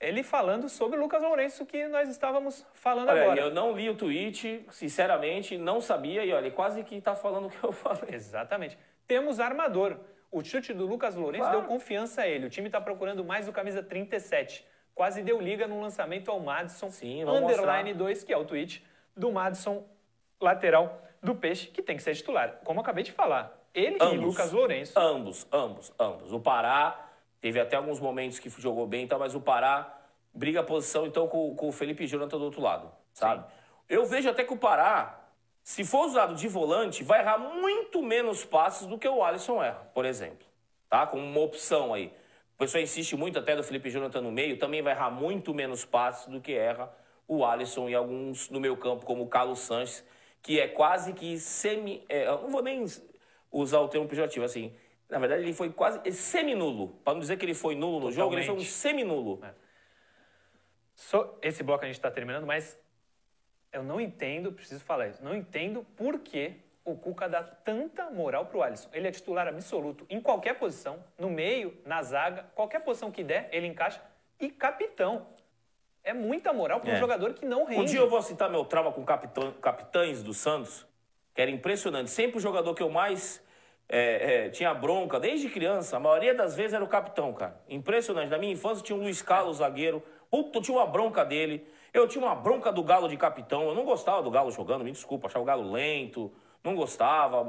Ele falando sobre o Lucas Lourenço que nós estávamos falando Olha, agora. eu não li o tweet, sinceramente, não sabia, e olha, ele quase que tá falando o que eu falei. Exatamente. Temos armador. O chute do Lucas Lourenço Claro. deu confiança a ele. O time está procurando mais o camisa 37. Quase deu liga no lançamento ao Madison. Sim, Underline 2, que é o tweet do Madison, lateral do Peixe, que tem que ser titular. Como eu acabei de falar. Ele e Ambos. Lucas Lourenço. Ambos, ambos, ambos. O Pará teve até alguns momentos que jogou bem, tá, mas o Pará briga a posição então com, com o Felipe Jonathan do outro lado, sabe? Eu vejo até que o Pará, se for usado de volante, vai errar muito menos passes do que o Alisson erra, por exemplo. Tá? Como uma opção aí. O pessoal insiste muito até do Felipe Jonathan no meio, também vai errar muito menos passes do que erra o Alisson e alguns no meu campo, como o Carlos Sanches, que é quase que semi. é, não vou nem usar o termo pejorativo, assim. Na verdade, ele foi quase é seminulo. Para não dizer que ele foi nulo no jogo, ele foi um seminulo. So- esse bloco a gente está terminando, mas eu não entendo, preciso falar isso, não entendo por que o Cuca dá tanta moral pro Alisson. Ele é titular absoluto em qualquer posição, no meio, na zaga, qualquer posição que der, ele encaixa. E capitão. É muita moral para um É. jogador que não rende. Um dia eu vou citar meu trauma com capitã, capitães do Santos, que era impressionante. Sempre o jogador que eu mais é, é, tinha bronca, desde criança, a maioria das vezes era o capitão, cara. Impressionante. Na minha infância tinha o Luiz Carlos, zagueiro. Puta, eu tinha uma bronca dele. Eu tinha uma bronca do Galo de capitão. Eu não gostava do Galo jogando, me desculpa, achava o Galo lento, não gostava.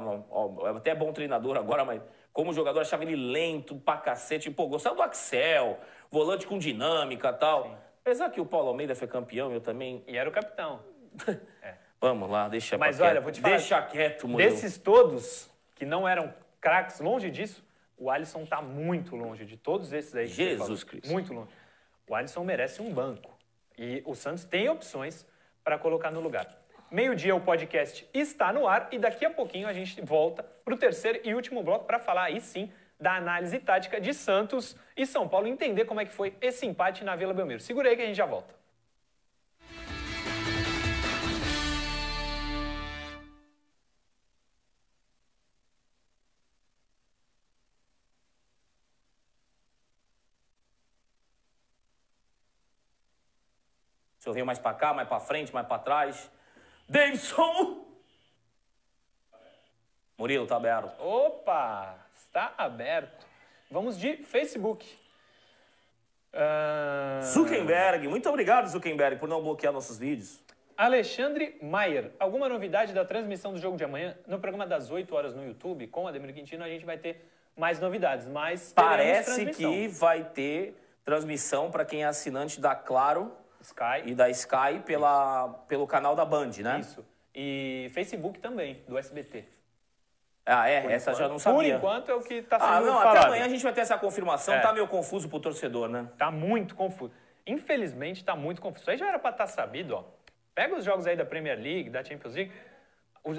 é Até bom treinador agora, mas como jogador achava ele lento pra cacete. Pô, gostava do Axel, volante com dinâmica e tal. Apesar que o Paulo Almeida foi campeão, eu também E era o capitão. Vamos lá, deixa Mas pra olha, quieto. vou te falar, Deixa quieto, Murilo. Desses todos que não eram craques, longe disso, o Alisson tá muito longe de todos esses aí. Jesus. Cristo. Muito longe. O Alisson merece um banco. E o Santos tem opções para colocar no lugar. Meio-dia o podcast está no ar e daqui a pouquinho a gente volta para o terceiro e último bloco para falar aí sim da análise tática de Santos e São Paulo, entender como é que foi esse empate na Vila Belmiro. Segura aí que a gente já volta. Venho mais pra cá, mais pra frente, mais pra trás. Davidson! Murilo, tá aberto. Opa, está aberto. Vamos de Facebook. Ah, Zuckerberg, muito obrigado, Zuckerberg, por não bloquear nossos vídeos. Alexandre Maier, alguma novidade da transmissão do jogo de amanhã? No programa das 8 horas no YouTube, com Ademir Quintino, a gente vai ter mais novidades, mas Parece que vai ter transmissão pra quem é assinante da Claro Sky, e da Sky pela, pelo canal da Band, né? isso. E Facebook também, do SBT. Ah, é? Essa já não Por sabia. enquanto é o que está sendo Ah, não, falado. até amanhã a gente vai ter essa confirmação. É. Tá meio confuso pro torcedor, né? Tá muito confuso. Infelizmente, tá muito confuso. Isso aí já era para estar sabido, ó. Pega os jogos aí da Premier League, da Champions League.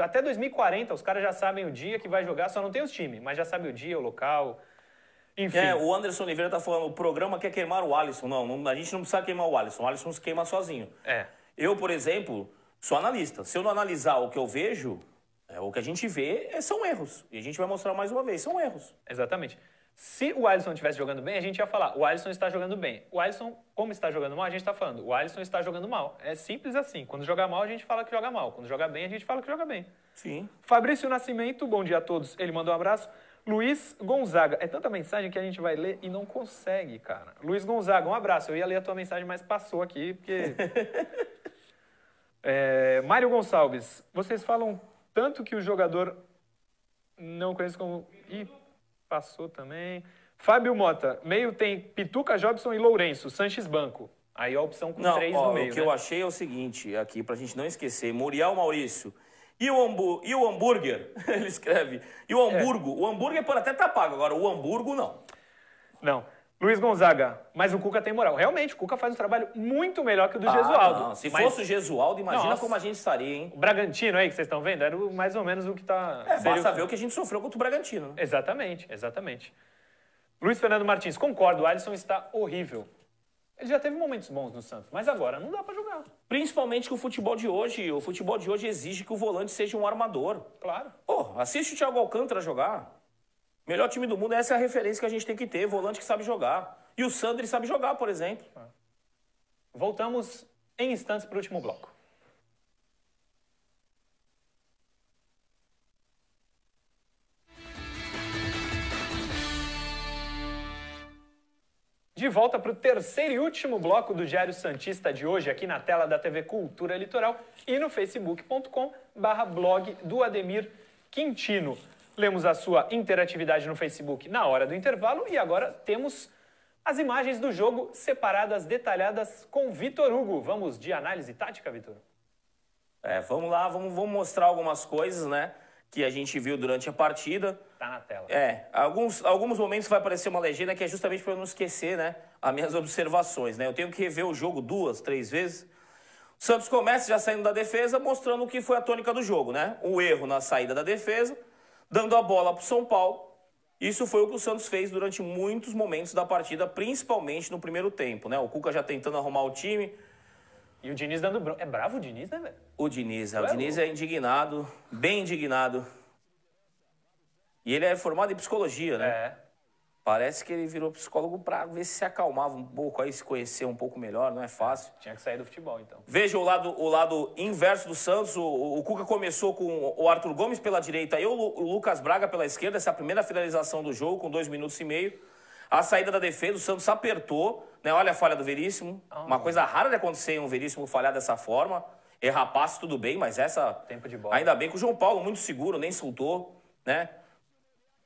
Até 2040, os caras já sabem o dia que vai jogar, só não tem os times, mas já sabe o dia, o local. Enfim. É, o Anderson Oliveira tá falando, o programa quer queimar o Alisson. Não, não, a gente não precisa queimar o Alisson. O Alisson se queima sozinho. É. Eu, por exemplo, sou analista. Se eu não analisar o que eu vejo, é, o que a gente vê é- são erros. E a gente vai mostrar mais uma vez, são erros. Exatamente. Se o Alisson estivesse jogando bem, a gente ia falar, o Alisson está jogando bem. O Alisson, como está jogando mal, a gente está falando, o Alisson está jogando mal. É simples assim. Quando joga mal, a gente fala que joga mal. Quando joga bem, a gente fala que joga bem. Sim. Fabrício Nascimento, bom dia a todos. Ele mandou um abraço. Luiz Gonzaga. É tanta mensagem que a gente vai ler e não consegue, cara. Luiz Gonzaga, um abraço. Eu ia ler a tua mensagem, mas passou aqui, porque. É, Mário Gonçalves, vocês falam tanto que o jogador não conheço como. Ih, passou também. Fábio Mota, meio tem Pituca, Jobson e Lourenço, Sanches Banco. Aí a opção com Não, três ó, no meio. o que né? eu achei é o seguinte, aqui, pra gente não esquecer. Muriel Maurício. E o, hambu e o hambúrguer? Ele escreve. E o hamburgo? O hambúrguer pode até estar pago, agora o hambúrguer não. Não. Luiz Gonzaga, mas o Cuca tem moral. Realmente, o Cuca faz um trabalho muito melhor que o do Ah, Gesualdo. não. Se Mas fosse o Gesualdo, imagina Nossa. como a gente estaria, hein? o Bragantino aí que vocês estão vendo, era mais ou menos o que tá. É, basta o- ver o que a gente sofreu contra o Bragantino. né? Exatamente, exatamente. Luiz Fernando Martins, concordo, o Alisson está horrível. Ele já teve momentos bons no Santos, mas agora não dá pra jogar. Principalmente que o futebol de hoje, o futebol de hoje exige que o volante seja um armador. Claro. Pô, assiste o Thiago Alcântara jogar. Melhor time do mundo, essa é a referência que a gente tem que ter, volante que sabe jogar. E o Sandri sabe jogar, por exemplo. Voltamos em instantes para o último bloco. De volta para o terceiro e último bloco do Diário Santista de hoje, aqui na tela da TV Cultura Litoral e no facebook.com barra blog do Ademir Quintino. Lemos a sua interatividade no Facebook na hora do intervalo e agora temos as imagens do jogo separadas, detalhadas com Vitor Hugo. Vamos de análise tática, Vitor? É, vamos lá, vamos, vamos mostrar algumas coisas, né? Que a gente viu durante a partida. Tá na tela. É, alguns, alguns momentos vai aparecer uma legenda que é justamente para eu não esquecer, né? As minhas observações, né? Eu tenho que rever o jogo duas, três vezes. O Santos começa já saindo da defesa, mostrando o que foi a tônica do jogo, né? O erro na saída da defesa, dando a bola para o São Paulo. Isso foi o que o Santos fez durante muitos momentos da partida, principalmente no primeiro tempo, né? O Cuca já tentando arrumar o time. E o Diniz dando bronca. É bravo o Diniz, né, velho? O Diniz, é, o Ué, Diniz é indignado, bem indignado. E ele é formado em psicologia, né? É. Parece que ele virou psicólogo pra ver se se acalmava um pouco, aí se conhecer um pouco melhor, não é fácil. Tinha que sair do futebol, então. Veja o lado, o lado inverso do Santos. O, o Cuca começou com o Arthur Gomes pela direita e o, o Lucas Braga pela esquerda. Essa é a primeira finalização do jogo, com dois minutos e meio. A saída da defesa, o Santos apertou. Né? Olha a falha do Veríssimo. Uma coisa rara de acontecer em um Veríssimo falhar dessa forma. Errar passe, tudo bem, mas essa. Tempo de bola. Ainda bem que o João Paulo, muito seguro, nem soltou. Né?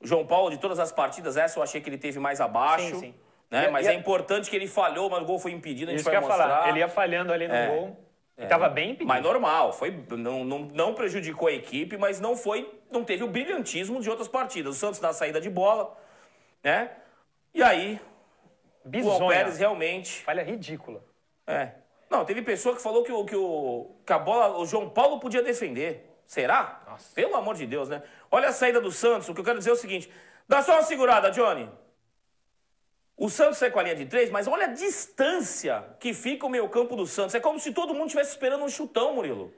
O João Paulo, de todas as partidas, essa eu achei que ele teve mais abaixo. Sim, sim. Né? E- mas e a- é importante que ele falhou, mas o gol foi impedido. A gente Isso que vai ia mostrar. falar. Ele ia falhando ali no É. gol. E tava bem impedido. Mas normal, foi, não, não, não prejudicou a equipe, mas não foi, não teve o brilhantismo de outras partidas. O Santos na saída de bola, né? E aí, o Bizonha. Pérez realmente. Falha ridícula. É. Não, teve pessoa que falou que, o, que, o, que a bola, o João Paulo podia defender. Será? Nossa. Pelo amor de Deus, né? Olha a saída do Santos. O que eu quero dizer é o seguinte: dá só uma segurada, Johnny. O Santos sai com a linha de três, mas olha a distância que fica o meio-campo do Santos. É como se todo mundo estivesse esperando um chutão, Murilo.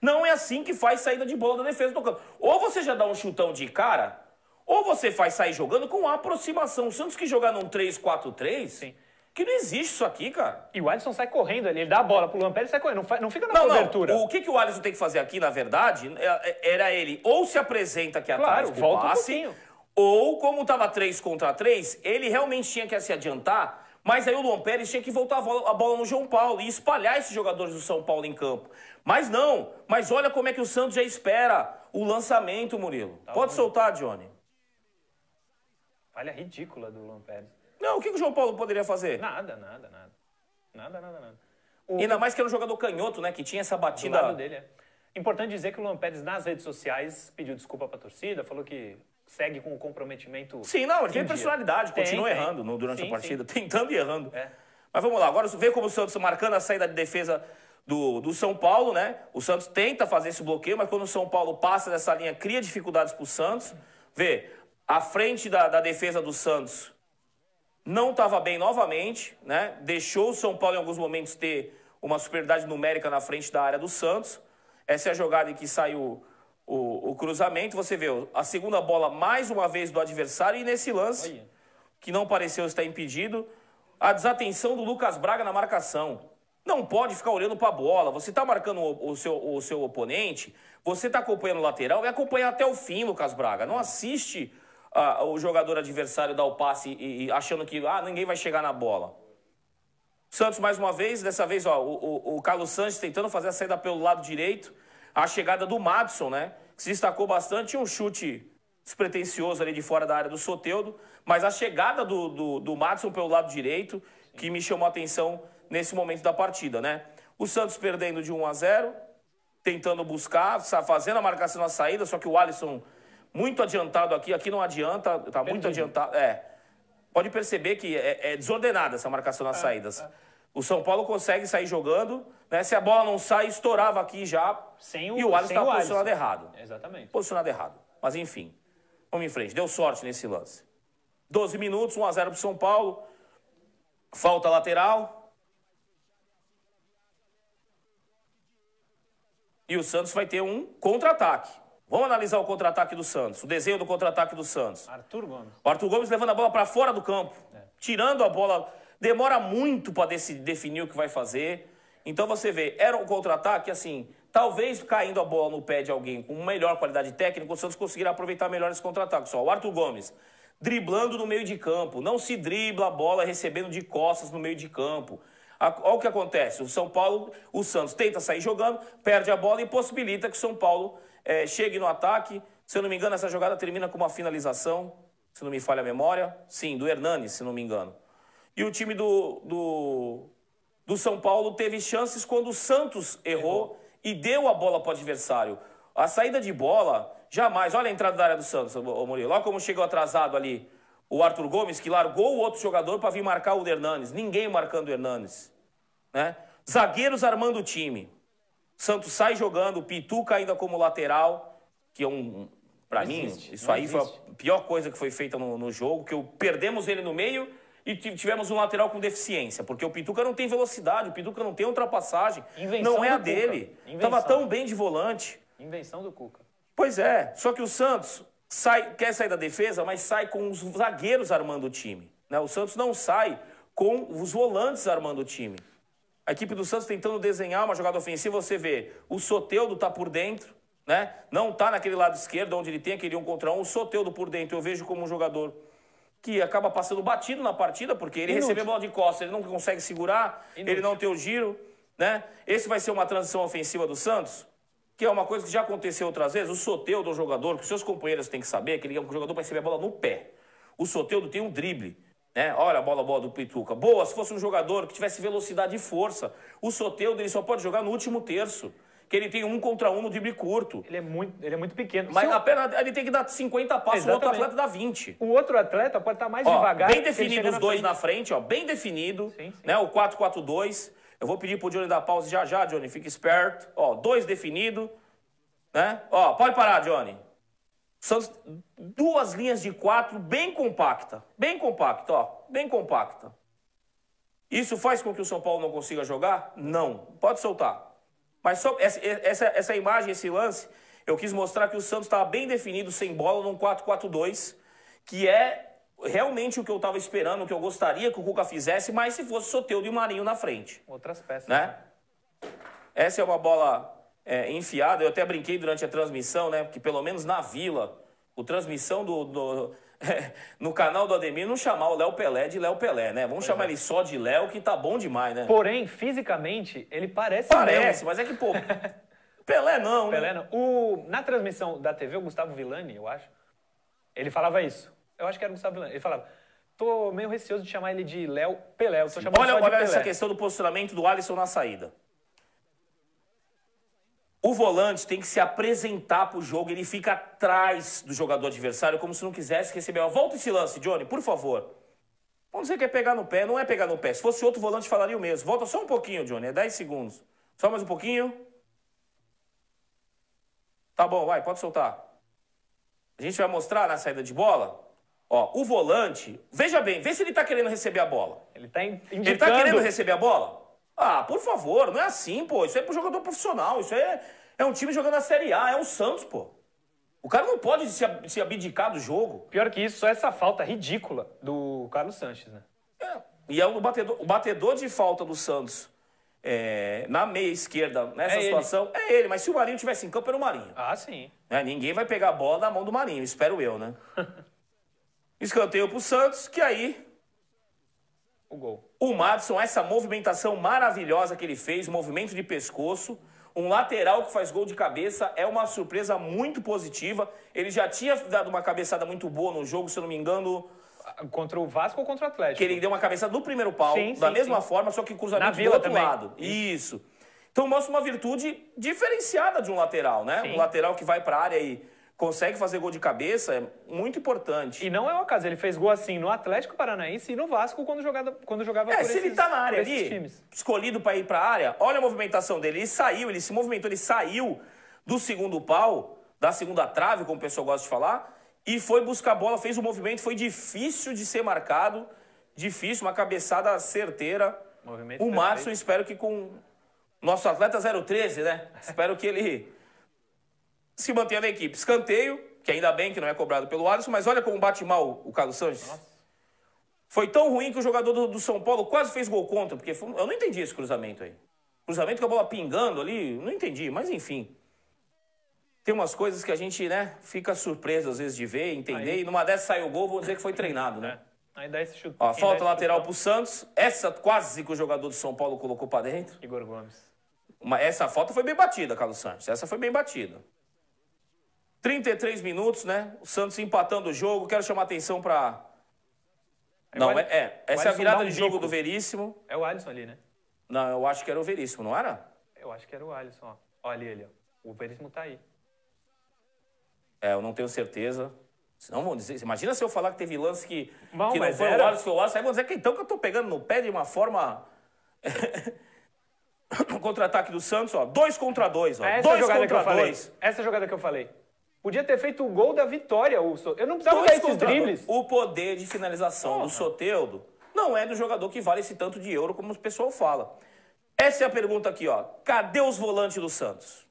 Não é assim que faz saída de bola da defesa do campo. Ou você já dá um chutão de cara, ou você faz sair jogando com aproximação. O Santos que jogar num 3-4-3, Sim. Que não existe isso aqui, cara. E o Alisson sai correndo ali. Ele dá a bola pro Luan Pérez e sai correndo. Não, não fica na Não, cobertura. não. O que, que o Alisson tem que fazer aqui, na verdade, é- é- era ele ou se apresenta aqui Claro, atrás com o volta um passe, pouquinho. ou como estava 3 contra 3, ele realmente tinha que se adiantar, mas aí o Luan Pérez tinha que voltar a bola, a bola no João Paulo e espalhar esses jogadores do São Paulo em campo. Mas não, mas olha como é que o Santos já espera o lançamento, Murilo. Tá Pode soltar, Johnny. Falha ridícula do Luan Pérez. Não, o que, que o João Paulo poderia fazer? Nada, nada, nada. Nada, nada, nada. O, Ainda mais que era um jogador canhoto, né, que tinha essa do batida... lado dele, é. Importante dizer que o Luan Pérez, nas redes sociais, pediu desculpa pra torcida, falou que segue com o comprometimento. Sim, não, ele tem personalidade, Tem, continua tem. errando no- durante Sim, a partida, tentando e errando. É. Mas vamos lá, agora vê como o Santos marcando a saída de defesa do, do São Paulo, né? O Santos tenta fazer esse bloqueio, mas quando o São Paulo passa dessa linha, cria dificuldades pro Santos. Vê, a frente da, da defesa do Santos não estava bem novamente, né? Deixou o São Paulo em alguns momentos ter uma superioridade numérica na frente da área do Santos. Essa é a jogada em que saiu o, o cruzamento. Você vê a segunda bola mais uma vez do adversário e nesse lance, que não pareceu estar impedido, a desatenção do Lucas Braga na marcação. Não pode ficar olhando para a bola. Você está marcando o, o seu, o seu oponente, você está acompanhando o lateral e acompanha até o fim, Lucas Braga. Não assiste ah, o jogador adversário dar o passe e, e achando que ah, ninguém vai chegar na bola. Santos mais uma vez, dessa vez, ó, o, o, o Carlos Sanches tentando fazer a saída pelo lado direito. A chegada do Madison, né? Que se destacou bastante, um chute despretensioso ali de fora da área do Soteudo. Mas a chegada do, do, do Madison pelo lado direito, que me chamou a atenção nesse momento da partida, né? O Santos perdendo de 1 a 0, tentando buscar, fazendo a marcação na saída, só que o Alisson muito adiantado aqui, aqui não adianta, tá muito adiantado. É. Pode perceber que é, é desordenada essa marcação nas saídas. O São Paulo consegue sair jogando, né? Se a bola não sai, estourava aqui já. Sem o, e o Alisson estava o posicionado Alisson. errado. Exatamente. Posicionado errado. Mas enfim, vamos em frente. Deu sorte nesse lance. 12 minutos, 1 a 0 para São Paulo. Falta lateral. E o Santos vai ter um contra-ataque. Vamos analisar o contra-ataque do Santos, o desenho do contra-ataque do Santos. Arthur Gomes. O Arthur Gomes levando a bola para fora do campo, tirando a bola. Demora muito para definir o que vai fazer. Então você vê, era um contra-ataque assim, talvez caindo a bola no pé de alguém com melhor qualidade técnica, o Santos conseguirá aproveitar melhor esse contra-ataque. Só o Arthur Gomes driblando no meio de campo, não se dribla a bola recebendo de costas no meio de campo. Olha o que acontece, o São Paulo, o Santos tenta sair jogando, perde a bola e possibilita que o São Paulo eh, chegue no ataque. Se eu não me engano, essa jogada termina com uma finalização, se não me falha a memória. Sim, do Hernanes, se não me engano. E o time do, do, do São Paulo teve chances quando o Santos errou, e deu a bola para o adversário. A saída de bola, jamais. Olha a entrada da área do Santos, Murilo. Olha como chegou atrasado ali o Arthur Gomes, que largou o outro jogador para vir marcar o Hernanes. Ninguém marcando o Hernanes. Né? Zagueiros armando o time. Santos sai jogando, o Pituca ainda como lateral, que é um. Pra mim, existe, isso aí foi existe. a pior coisa que foi feita no, no jogo, que eu, perdemos ele no meio e ti- tivemos um lateral com deficiência, porque o Pituca não tem velocidade, o Pituca não tem ultrapassagem, Invenção não é a Cuca. dele. Invenção. Tava tão bem de volante. Invenção do Cuca. Pois é, só que o Santos sai, quer sair da defesa, mas sai com os zagueiros armando o time. né? O Santos não sai com os volantes armando o time. A equipe do Santos tentando desenhar uma jogada ofensiva, você vê, o Soteudo tá por dentro, né? Não tá naquele lado esquerdo, onde ele tem aquele um contra um. O Soteudo por dentro, eu vejo como um jogador que acaba passando batido na partida, porque ele Inútil. recebe a bola de costas, ele não consegue segurar, ele Inútil. não tem o giro, né? Esse vai ser uma transição ofensiva do Santos, que é uma coisa que já aconteceu outras vezes. O Soteudo é um jogador, que os seus companheiros têm que saber, que ele é um jogador para receber a bola no pé. O Soteudo tem um drible, né? Olha a bola boa do Pituca. Boa, se fosse um jogador que tivesse velocidade e força. O Soteudo, ele só pode jogar no último terço, que ele tem um contra um no drible curto. Ele é muito, ele é muito pequeno. Mas Se o- a perna, ele tem que dar 50 passos, o outro atleta dá 20. o outro atleta pode estar mais Ó, devagar. bem definido os dois frente. na frente, ó, bem definido, Sim, sim. né? O 4-4-2. Eu vou pedir pro Johnny dar pausa já já, Johnny, fica esperto. Ó, dois definido, né? Ó, pode parar, Johnny. São duas linhas de quatro bem compacta, bem compacta, ó, bem compacta. Isso faz com que o São Paulo não consiga jogar? Não. Pode soltar. Mas só essa, essa, essa imagem, esse lance, eu quis mostrar que o Santos estava bem definido, sem bola, num 4-4-2, que é realmente o que eu estava esperando, o que eu gostaria que o Cuca fizesse, mas se fosse Soteudo e Marinho na frente, Outras peças. né? Essa é uma bola é, enfiada, eu até brinquei durante a transmissão, né? Que pelo menos na Vila, o transmissão do... do- no canal do Ademir, não chamar o Léo Pelé de Léo Pelé, né? Vamos chamar ele só de Léo, que tá bom demais, né? Porém, fisicamente, ele parece Parece, mesmo. mas é que, pô, Pelé não, né? Pelé não. O, na transmissão da TV, o Gustavo Villani, eu acho, ele falava isso. Eu acho que era o Gustavo Villani. Ele falava, tô meio receoso de chamar ele de Léo Pelé. Eu tô chamando Olha, só de olha Pelé. essa questão do posicionamento do Alisson na saída. O volante tem que se apresentar pro jogo, ele fica atrás do jogador adversário, como se não quisesse receber. Ó, Volta esse lance, Johnny, por favor. Quando você quer pegar no pé, não é pegar no pé. Se fosse outro volante, falaria o mesmo. Volta só um pouquinho, Johnny, é 10 segundos. Só mais um pouquinho. Tá bom, vai, pode soltar. A gente vai mostrar na saída de bola. Ó, o volante, veja bem, vê se ele tá querendo receber a bola. Ele tá in- indicando... Ele tá querendo receber a bola? Ah, por favor, não é assim, pô. Isso é pro jogador profissional. Isso é, é um time jogando a Série A, é o Santos, pô. O cara não pode se, se abdicar do jogo. Pior que isso, só essa falta ridícula do Carlos Sanches, né? É. E é o batedor, o batedor de falta do Santos é, na meia esquerda, nessa É ele. situação, é ele. Mas se o Marinho tivesse em campo, era o Marinho. Ah, sim. né? Ninguém vai pegar a bola na mão do Marinho, espero eu, né? Escanteio pro Santos, que aí O gol. O Madison, essa movimentação maravilhosa que ele fez, movimento de pescoço, um lateral que faz gol de cabeça, é uma surpresa muito positiva. Ele já tinha dado uma cabeçada muito boa no jogo, se eu não me engano, Contra o Vasco ou contra o Atlético? que ele deu uma cabeçada no primeiro pau, Sim, da sim, mesma sim. forma, só que cruzamento Na do outro também. lado. Isso. Então mostra uma virtude diferenciada de um lateral, né? Um lateral que vai para a área e consegue fazer gol de cabeça é muito importante. E não é o caso, ele fez gol assim no Atlético Paranaense e no Vasco quando jogava, quando jogava É, por se esses, ele tá na área ali, times. escolhido para ir para a área, olha a movimentação dele. Ele saiu, ele se movimentou, ele saiu do segundo pau, da segunda trave, como o pessoal gosta de falar, e foi buscar a bola, fez o movimento, foi difícil de ser marcado, difícil, uma cabeçada certeira. Movimento o. Madison, espero que com nosso atleta 013, né? espero que ele se mantenha na equipe. Escanteio, que ainda bem que não é cobrado pelo Alisson, mas olha como bate mal o Carlos Sanches. Foi tão ruim que o jogador do, do São Paulo quase fez gol contra, porque foi- eu não entendi esse cruzamento aí. Cruzamento com a bola pingando ali, não entendi, mas enfim. Tem umas coisas que a gente, né, fica surpreso às vezes de ver, entender, Aí- e numa dessas sai o gol, vou dizer que foi treinado, né? É. Aí dá esse chute. Ó, quem falta lateral chutão? pro Santos, essa quase que o jogador do São Paulo colocou pra dentro. Igor Gomes. Uma- essa falta foi bem batida, Carlos Santos. Essa foi bem batida. 33 minutos, né? O Santos empatando o jogo. Quero chamar atenção para. Não, é, Alisson- é. o Essa é a virada de jogo do Veríssimo. É o Alisson ali, né? Não, eu acho que era o Veríssimo, não era? Eu acho que era o Alisson, ó. Ó, ali, ali, ó. O Veríssimo tá aí. É, eu não tenho certeza. Senão vão dizer. Imagina se eu falar que teve lance que, Não, que não foi era. o Alisson, o Alisson. Aí vão dizer que então que eu tô pegando no pé de uma forma. contra-ataque do Santos, ó. Dois contra dois, ó. É essa dois jogada que contra eu falei. dois. Essa jogada que eu falei. Podia ter feito o gol da vitória, o So- Eu não precisava dar Dois esses contra dribles. O poder de finalização do Soteudo. Não, não é do jogador que vale esse tanto de euro como o pessoal fala. Essa é a pergunta aqui, ó. Cadê os volantes do Santos?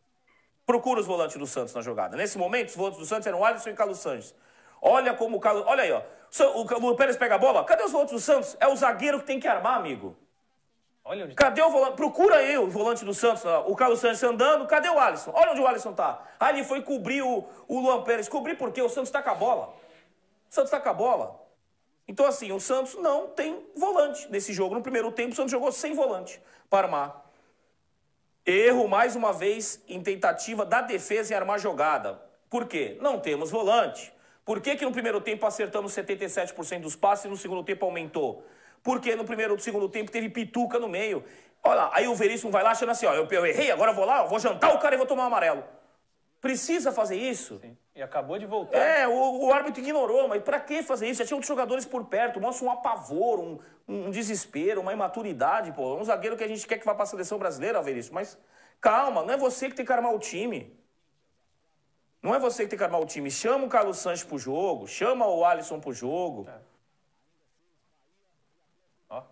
Procura os volantes do Santos na jogada. Nesse momento, os volantes do Santos eram Alisson e Carlos Sanches. Olha como o Carlos. Olha aí, ó. O, o Pérez pega a bola. Cadê os volantes do Santos? É o zagueiro que tem que armar, amigo. Olha onde Cadê o volante? Procura aí o volante do Santos, o Carlos Santos andando. Cadê o Alisson? Olha onde o Alisson tá. Ah, ele foi cobrir o, o Luan Pérez. Cobrir por quê? O Santos tá com a bola. O Santos tá com a bola. Então, assim, o Santos não tem volante nesse jogo. No primeiro tempo, o Santos jogou sem volante para armar. Erro, mais uma vez, em tentativa da defesa em armar jogada. Por quê? Não temos volante. Por que, que no primeiro tempo acertamos 77% dos passes e no segundo tempo aumentou? Porque no primeiro e segundo tempo teve pituca no meio. Olha lá, aí o Veríssimo vai lá achando assim, ó, eu, eu errei, agora eu vou lá, eu vou jantar o cara e vou tomar um amarelo. Precisa fazer isso? Sim. E acabou de voltar. É, o, o árbitro ignorou, mas para que fazer isso? Já tinha outros jogadores por perto, mostra um apavor, um, um desespero, uma imaturidade, pô. É um zagueiro que a gente quer que vá para a seleção brasileira, Veríssimo, mas calma, não é você que tem que armar o time. Não é você que tem que armar o time. Chama o Carlos Sanches pro jogo, chama o Alisson pro jogo. É. Ó.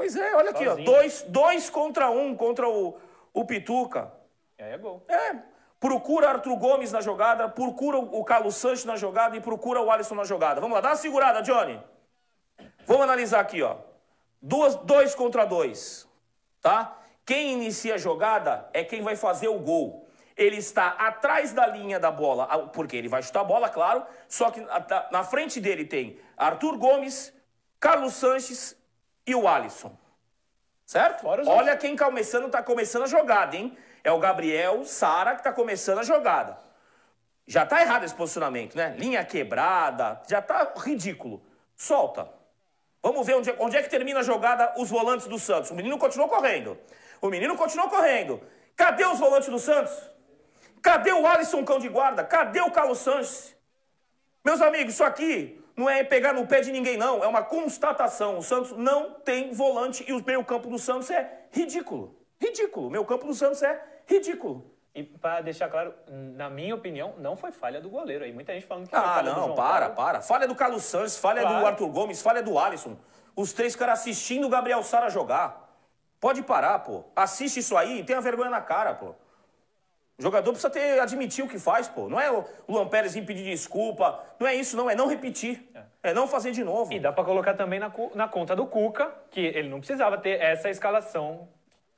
Pois é, olha Sozinho. aqui, ó. Dois, dois contra um contra o, o Pituca. Aí é gol. É. Procura Arthur Gomes na jogada, procura o Carlos Sanches na jogada e procura o Alisson na jogada. Vamos lá, dá uma segurada, Johnny. Vamos analisar aqui, ó. Duas, dois contra dois, tá? Quem inicia a jogada é quem vai fazer o gol ele está atrás da linha da bola, porque ele vai chutar a bola, claro, só que na frente dele tem Arthur Gomes, Carlos Sanches e o Alisson. Certo? Olha quem começando, está começando a jogada, hein? É o Gabriel Sara que está começando a jogada. Já está errado esse posicionamento, né? Linha quebrada, já está ridículo. Solta. Vamos ver onde, onde é que termina a jogada os volantes do Santos. O menino continuou correndo. O menino continuou correndo. Cadê os volantes do Santos? Cadê o Alisson Cão de Guarda? Cadê o Carlos Sanches? Meus amigos, isso aqui não é pegar no pé de ninguém, não. É uma constatação. O Santos não tem volante e o meio campo do Santos é ridículo. Ridículo. O meio campo do Santos é ridículo. E para deixar claro, na minha opinião, não foi falha do goleiro aí. Muita gente falando que ah, foi não, João para, Paulo. para. Falha do Carlos Sanches, falha claro. do Arthur Gomes, falha do Alisson. Os três caras assistindo o Gabriel Sara jogar. Pode parar, pô. Assiste isso aí e tenha vergonha na cara, pô. O jogador precisa ter, admitir o que faz, pô. Não é o Luan Pérez vir pedir desculpa. Não é isso, não. É não repetir. É, é não fazer de novo. E dá para colocar também na, na conta do Cuca, que ele não precisava ter essa escalação.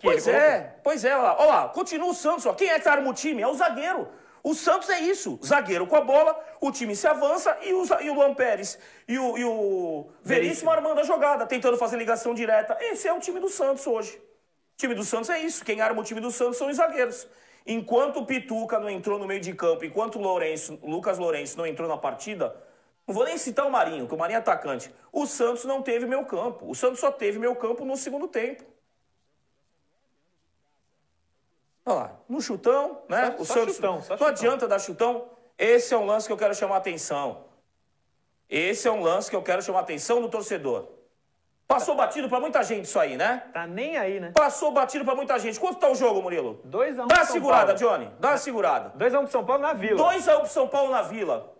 pois é, pois é. Olha lá, olha lá, continua o Santos. Ó. Quem é que arma o time? É o zagueiro. O Santos é isso. Zagueiro com a bola, o time se avança e o, e o Luan Pérez e o, e o Veríssimo armando a jogada, tentando fazer ligação direta. Esse é o time do Santos hoje. O time do Santos é isso. Quem arma o time do Santos são os zagueiros. Enquanto o Pituca não entrou no meio de campo, enquanto o Lourenço, Lucas Lourenço não entrou na partida, não vou nem citar o Marinho, que o Marinho é atacante. O Santos não teve meu campo. O Santos só teve meu campo no segundo tempo. Olha lá, no chutão, né? Só, o só Santos chutão, não chutão. adianta dar chutão. Esse é um lance que eu quero chamar atenção. Esse é um lance que eu quero chamar atenção do torcedor. Passou batido pra muita gente isso aí, né? Tá nem aí, né? Passou batido pra muita gente. Quanto tá o jogo, Murilo? 2x1 um Dá uma segurada, Paulo. Johnny. Dá uma segurada. 2x1 um pro São Paulo na Vila. 2x1 um pro São Paulo na Vila.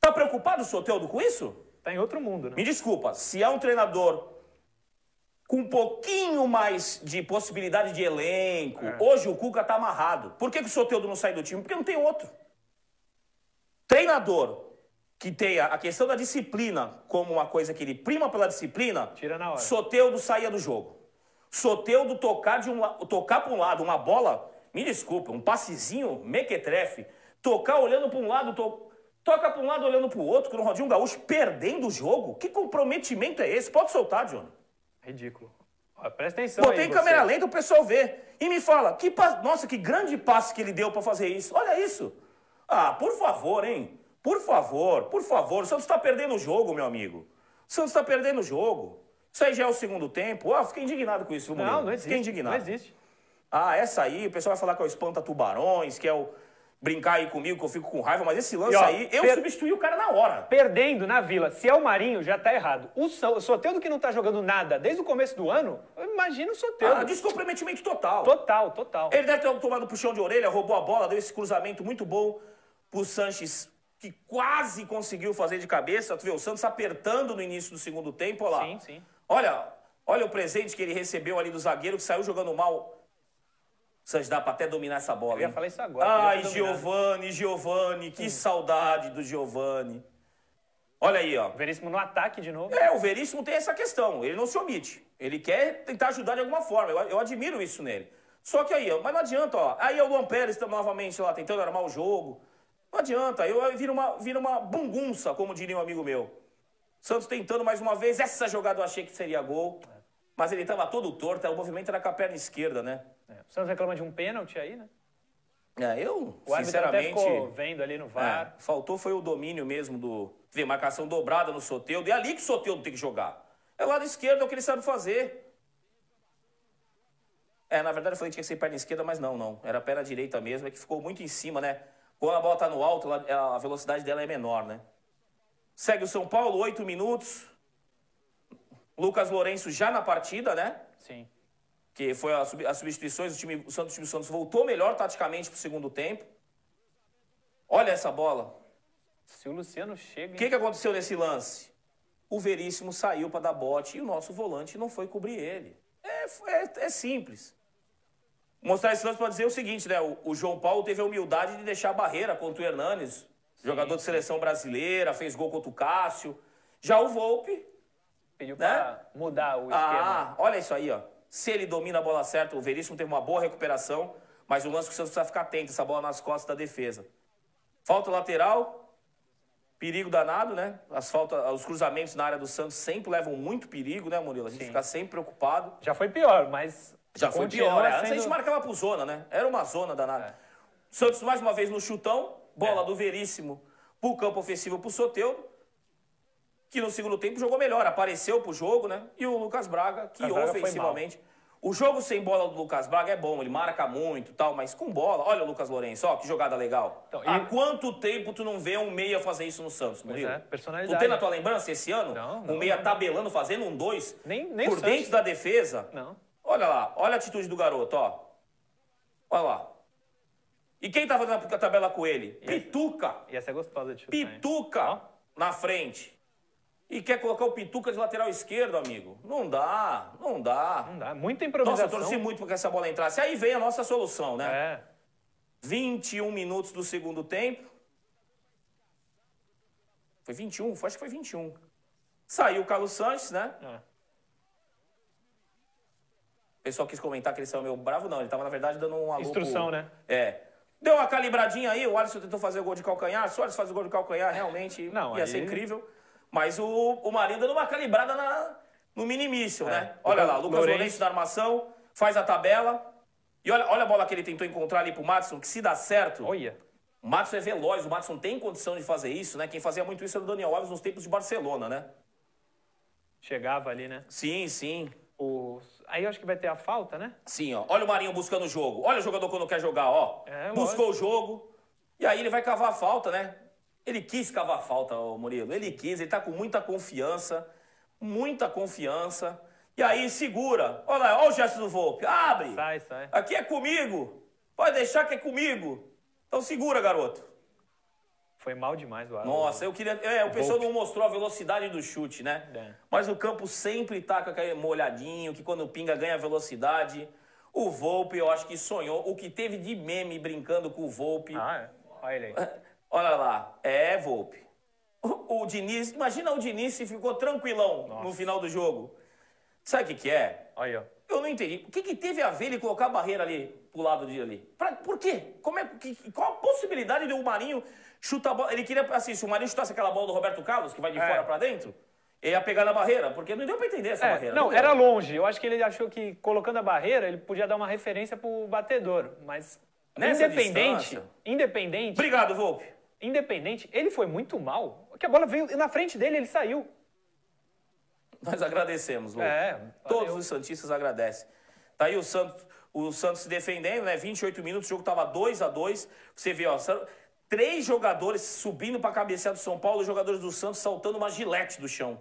Tá preocupado o Soteldo com isso? Tá em outro mundo, né? Me desculpa, se é um treinador com um pouquinho mais de possibilidade de elenco, é. hoje o Cuca tá amarrado. Por que, que o Soteldo não sai do time? Porque não tem outro. Treinador que tenha a questão da disciplina como uma coisa que ele prima pela disciplina, Tira na hora. Soteudo saía do jogo. Soteudo tocar de um tocar para um lado uma bola, me desculpa, um passezinho mequetrefe, tocar olhando para um lado, to, toca para um lado olhando para o outro, com o Rodinho Gaúcho perdendo o jogo. Que comprometimento é esse? Pode soltar, Johnny. Ridículo. presta atenção Botei aí, câmera lenta o pessoal vê. E me fala, que nossa, que grande passe que ele deu para fazer isso. Olha isso. Ah, por favor, hein? Por favor, por favor, o Santos está perdendo o jogo, meu amigo. O Santos está perdendo o jogo. Isso aí já é o segundo tempo. Ah, fiquei indignado com isso, viu, Não, não existe. Fiquei indignado. Não existe. Ah, essa aí, o pessoal vai falar que é o espanta tubarões, que é o brincar aí comigo que eu fico com raiva, mas esse lance e, ó, aí, eu per... substituí o cara na hora. Perdendo na Vila, se é o Marinho, já tá errado. O, so... o Soteldo que não tá jogando nada desde o começo do ano, imagina o Soteldo. Ah, descomprometimento total. Total, total. Ele deve ter tomado puxão de orelha, roubou a bola, deu esse cruzamento muito bom pro Sanches que quase conseguiu fazer de cabeça. Tu vê o Santos apertando no início do segundo tempo, olha lá. Sim, sim. Olha, olha o presente que ele recebeu ali do zagueiro que saiu jogando mal. Santos dá pra até dominar essa bola. Eu ia hein? falar isso agora, Ai. Giovani, Giovani, que saudade do Giovani. Olha aí, ó. Veríssimo no ataque de novo. É, o Veríssimo tem essa questão, ele não se omite. Ele quer tentar ajudar de alguma forma, eu, eu admiro isso nele. Só que aí, ó, mas não adianta, ó. Aí é o Luan Pérez tá novamente lá tentando armar o jogo. Não adianta, eu, eu vira uma, vira uma bungunça, como diria um amigo meu. Santos tentando mais uma vez, essa jogada eu achei que seria gol. Mas ele estava todo torto, o movimento era com a perna esquerda, né? É, O Santos reclama de um pênalti aí, né? É, eu, O árbitro até sinceramente... ficou vendo ali no VAR. É, faltou foi o domínio mesmo do. Vê, marcação dobrada no Soteudo. É ali que o Soteudo tem que jogar. É o lado esquerdo, é o que ele sabe fazer. É, na verdade eu falei que tinha que ser perna esquerda, mas não, não. Era perna direita mesmo, é que ficou muito em cima, né? Quando a bola tá no alto, ela- a velocidade dela é menor, né? Segue o São Paulo, oito minutos. Lucas Lourenço já na partida, né? Sim. que foi sub- as substituições, o, time, o Santos, o time Santos voltou melhor taticamente pro segundo tempo. Olha essa bola. Se o Luciano chega. O que, que aconteceu nesse lance? O Veríssimo saiu para dar bote e o nosso volante não foi cobrir ele. É, é, é simples. Mostrar esse lance para dizer o seguinte, né? O, o João Paulo teve a humildade de deixar a barreira contra o Hernanes, jogador de seleção brasileira, fez gol contra o Cássio. Já o Volpe, Pediu né? pra mudar o esquema. Ah, olha isso aí, ó. Se ele domina a bola certa, o Veríssimo teve uma boa recuperação, mas o lance que o Santos precisa ficar atento, essa bola nas costas da defesa. Falta lateral, perigo danado, né? As faltas, os cruzamentos na área do Santos sempre levam muito perigo, né, Murilo? A gente Sim. fica sempre preocupado. Já foi pior, mas. Já foi continua pior, é. Antes a sendo- gente marcava por zona, né? Era uma zona danada. É. Santos mais uma vez no chutão, bola do Veríssimo pro campo ofensivo pro Soteudo, que no segundo tempo jogou melhor, apareceu pro jogo, né? E o Lucas Braga, que Braga ofensivamente. O jogo sem bola do Lucas Braga é bom, ele marca muito e tal, mas com bola, olha o Lucas Lourenço, ó, que jogada legal. Então, Há e- quanto tempo tu não vê um meia fazer isso no Santos, Murilo? é, personalidade. Tu tem na tua lembrança esse ano? Não, um não, meia não. tabelando, fazendo um dois Nem- nem por dentro da defesa? Não. Olha lá, olha a atitude do garoto, ó. Olha lá. E quem tá fazendo a tabela com ele? Pituca. Ia ser gostosa de chutar. Pituca na frente. E quer colocar o Pituca de lateral esquerdo, amigo? Não dá, não dá. Não dá. Muita Nossa, eu improvisação. torci muito para que essa bola entrasse. Aí vem a nossa solução, né? É. 21 minutos do segundo tempo. Foi 21? Foi, acho que foi 21. Saiu o Carlos Sanches, né? É. Pessoal quis comentar que ele saiu meio bravo, não. Ele tava, na verdade, dando um alô. Instrução, pro- né? É. Deu uma calibradinha aí, o Alisson tentou fazer o gol de calcanhar. Se o Alisson faz o gol de calcanhar, realmente Não, ia aí- ser incrível. Mas o, o Marinho dando uma calibrada na, no minimício, né? É. Olha Lucas lá, Lucas Lourenço. Lourenço na armação, faz a tabela. E olha, olha a bola que ele tentou encontrar ali pro Madison, que se dá certo. Olha. O Madison é veloz, o Madison tem condição de fazer isso, né? Quem fazia muito isso era o Daniel Alves nos tempos de Barcelona, né? Chegava ali, né? Sim, sim. O... Aí eu acho que vai ter a falta, né? Sim, ó. Olha o Marinho buscando o jogo. Olha o jogador quando quer jogar, ó. É, Buscou o jogo. E aí ele vai cavar a falta, né? Ele quis cavar a falta, ô Murilo. Ele quis, ele tá com muita confiança. Muita confiança. E aí segura. Olha lá, olha o gesto do Volpe. Abre. Sai, sai. Aqui é comigo. Pode deixar que é comigo. Então segura, garoto. Foi mal demais o Nossa, eu queria. É, o pessoal não mostrou a velocidade do chute, né? É. Mas o campo sempre tá com aquele molhadinho, que quando pinga ganha velocidade. O Volpe, eu acho que sonhou. O que teve de meme brincando com o Volpe. Ah, é. Olha ele aí. Olha lá, é Volpe. O, o Diniz, imagina o Diniz se ficou tranquilão no Nossa. final do jogo. Sabe o que, que é? Olha, ó. Eu não entendi. O que, que teve a ver ele colocar a barreira ali pro lado de ali? Pra, por quê? Como é, que, qual a possibilidade de o Marinho chutar a bola? Ele queria, assim, se o Marinho chutasse aquela bola do Roberto Carlos, que vai de É. fora pra dentro, ele ia pegar na barreira, porque não deu pra entender essa É, barreira. não, deu. era longe. Eu acho que ele achou que colocando a barreira, ele podia dar uma referência pro batedor. Mas Nessa independente, distância. independente, Obrigado, Volpe. independente, ele foi muito mal. Que a bola veio na frente dele, ele saiu. Nós agradecemos, Volpe. É, Todos valeu. os Santistas agradecem. Tá aí o Santos, o Santos se defendendo, né? 28 minutos, o jogo tava 2 a 2 Você vê, ó, três jogadores subindo pra cabecear do São Paulo, os jogadores do Santos saltando uma gilete do chão.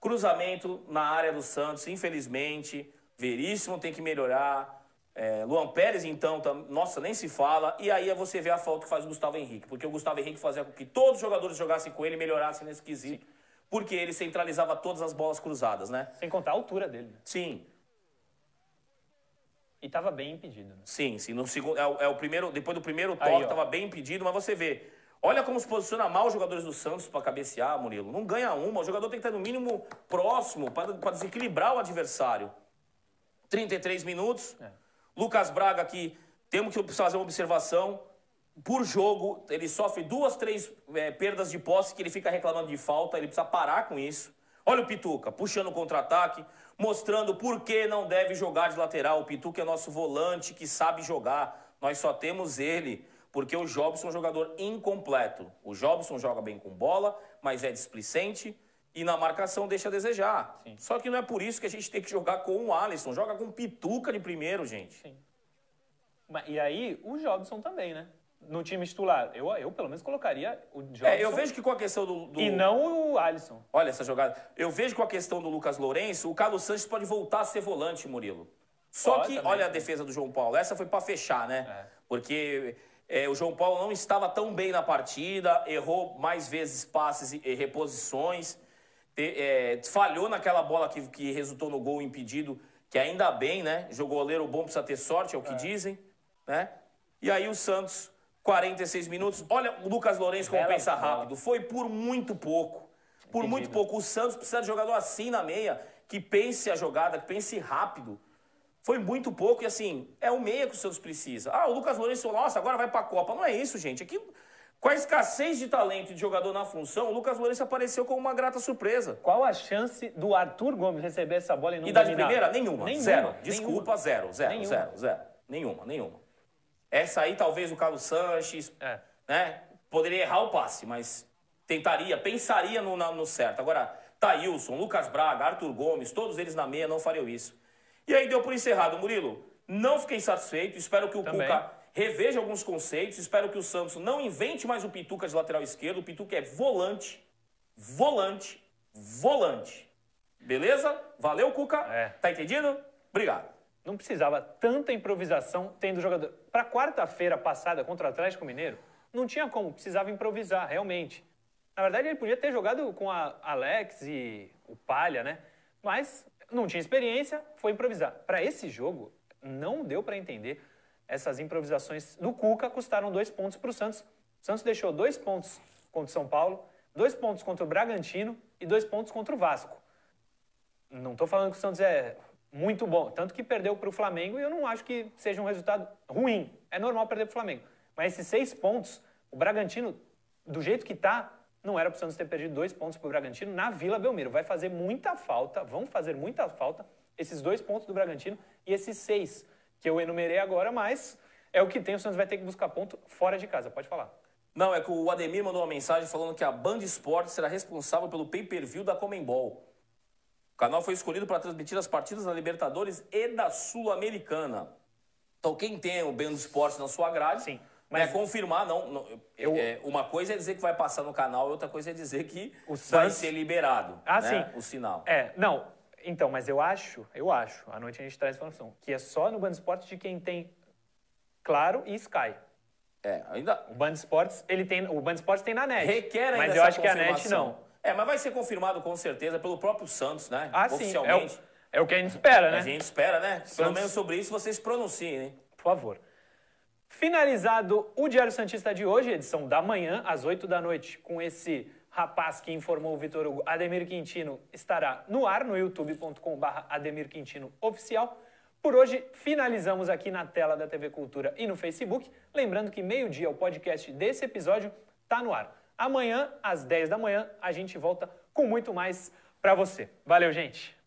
Cruzamento na área do Santos, infelizmente. Veríssimo tem que melhorar. É, Luan Pérez, então, tá- nossa, nem se fala. E aí você vê a falta que faz o Gustavo Henrique. Porque o Gustavo Henrique fazia com que todos os jogadores jogassem com ele e melhorassem nesse quesito. Porque ele centralizava todas as bolas cruzadas, né? Sem contar a altura dele. né? Sim, E tava bem impedido, né? sim, sim. No segundo, é, o- é o primeiro, depois do primeiro toque, estava bem impedido, mas você vê. Olha como se posiciona mal os jogadores do Santos para cabecear, Murilo. Não ganha uma. O jogador tem que estar no mínimo próximo para desequilibrar o adversário. 33 minutos. É. Lucas Braga aqui, temos que fazer uma observação. Por jogo, ele sofre duas, três é, perdas de posse que ele fica reclamando de falta. Ele precisa parar com isso. Olha o Pituca, puxando o contra-ataque, mostrando por que não deve jogar de lateral. O Pituca é nosso volante que sabe jogar. Nós só temos ele, porque o Jobson é um jogador incompleto. O Jobson joga bem com bola, mas é displicente e na marcação deixa a desejar. Só que não é por isso que a gente tem que jogar com o Alisson. Joga com o Pituca de primeiro, gente. Mas- E aí, o Jobson também, né? No time titular. Eu, eu pelo menos, colocaria o Jobson. É, eu vejo que com a questão do, do- E não o Alisson. Olha essa jogada. Eu vejo com a questão do Lucas Lourenço, o Carlos Sanches pode voltar a ser volante, Murilo. Só Pode que, também. olha a defesa do João Paulo. Essa foi para fechar, né? É. Porque é, o João Paulo não estava tão bem na partida, errou mais vezes passes e, e reposições, te- é, falhou naquela bola que, que resultou no gol impedido, que ainda bem, né? Jogo goleiro bom precisa ter sorte, é o que dizem, né? E aí o Santos, 46 minutos. Olha o Lucas Lourenço como Bela pensa bola. rápido. Foi por muito pouco. Por muito Impedido. pouco. O Santos precisa de jogador assim na meia, que pense a jogada, que pense rápido. Foi muito pouco e assim, é o meia que o Santos precisa. Ah, o Lucas Lourenço, nossa, agora vai pra Copa. Não é isso, gente. Aqui, com a escassez de talento de jogador na função, o Lucas Lourenço apareceu como uma grata surpresa. Qual a chance do Arthur Gomes receber essa bola e não E da de primeira? Nenhuma. Nenhuma, Zero. nenhuma. Desculpa, zero. Zero, Nenhuma. zero, zero. Nenhuma, nenhuma. Essa aí, talvez o Carlos Sanches, É. né? Poderia errar o passe, mas tentaria, pensaria no, na- no certo. Agora, Thailson, Lucas Braga, Arthur Gomes, todos eles na meia não fariam isso. E aí deu por encerrado, Murilo. Não fiquei satisfeito, espero que o Também. Cuca reveja alguns conceitos, espero que o Santos não invente mais o Pituca de lateral esquerdo. O Pituca é volante, volante, volante. Beleza? Valeu, Cuca? É. Tá entendido? Obrigado. Não precisava tanta improvisação tendo jogador. Para quarta-feira passada contra o Atlético Mineiro, não tinha como, precisava improvisar, realmente. Na verdade, ele podia ter jogado com a Alex e o Palha, né? Mas não tinha experiência, foi improvisar. Para esse jogo, não deu para entender. Essas improvisações do Cuca custaram dois pontos para o Santos. O Santos deixou dois pontos contra o São Paulo, dois pontos contra o Bragantino e dois pontos contra o Vasco. Não estou falando que o Santos é muito bom, tanto que perdeu para o Flamengo e eu não acho que seja um resultado ruim. É normal perder para o Flamengo. Mas esses seis pontos, o Bragantino, do jeito que está, não era para o Santos ter perdido dois pontos para o Bragantino na Vila Belmiro. Vai fazer muita falta, vão fazer muita falta esses dois pontos do Bragantino e esses seis que eu enumerei agora, mas é o que tem, o Santos vai ter que buscar ponto fora de casa. Pode falar. Não, é que o Ademir mandou uma mensagem falando que a Band Esportes será responsável pelo pay-per-view da Comembol. O canal foi escolhido para transmitir as partidas da Libertadores e da Sul-Americana. Então, quem tem o Band Esportes na sua grade, Sim, mas mas- é confirmar, não. não- Eu- é, uma coisa é dizer que vai passar no canal, e outra coisa é dizer que O vai ser liberado Ah, né, sim. o sinal. É, não. Então, mas eu acho, eu acho, à noite a gente traz informação, que é só no Band Esportes de quem tem Claro e Sky. É, ainda O Band Esportes, ele tem, o Band Esportes tem na net. requer ainda Mas eu acho que a net não. É, mas vai ser confirmado com certeza pelo próprio Santos, né? Ah, sim. É o, Oficialmente. é o que a gente espera, né? A gente espera, né? Pelo Santos- menos sobre isso vocês se pronunciem, hein? Por favor. Finalizado o Diário Santista de hoje, edição da manhã, às 8 da noite, com esse rapaz que informou o Vitor Hugo, Ademir Quintino, estará no ar no youtube.com.br Ademir Quintino Oficial. Por hoje, finalizamos aqui na tela da TV Cultura e no Facebook. Lembrando que meio-dia o podcast desse episódio está no ar. Amanhã, às 10 da manhã, a gente volta com muito mais para você. Valeu, gente!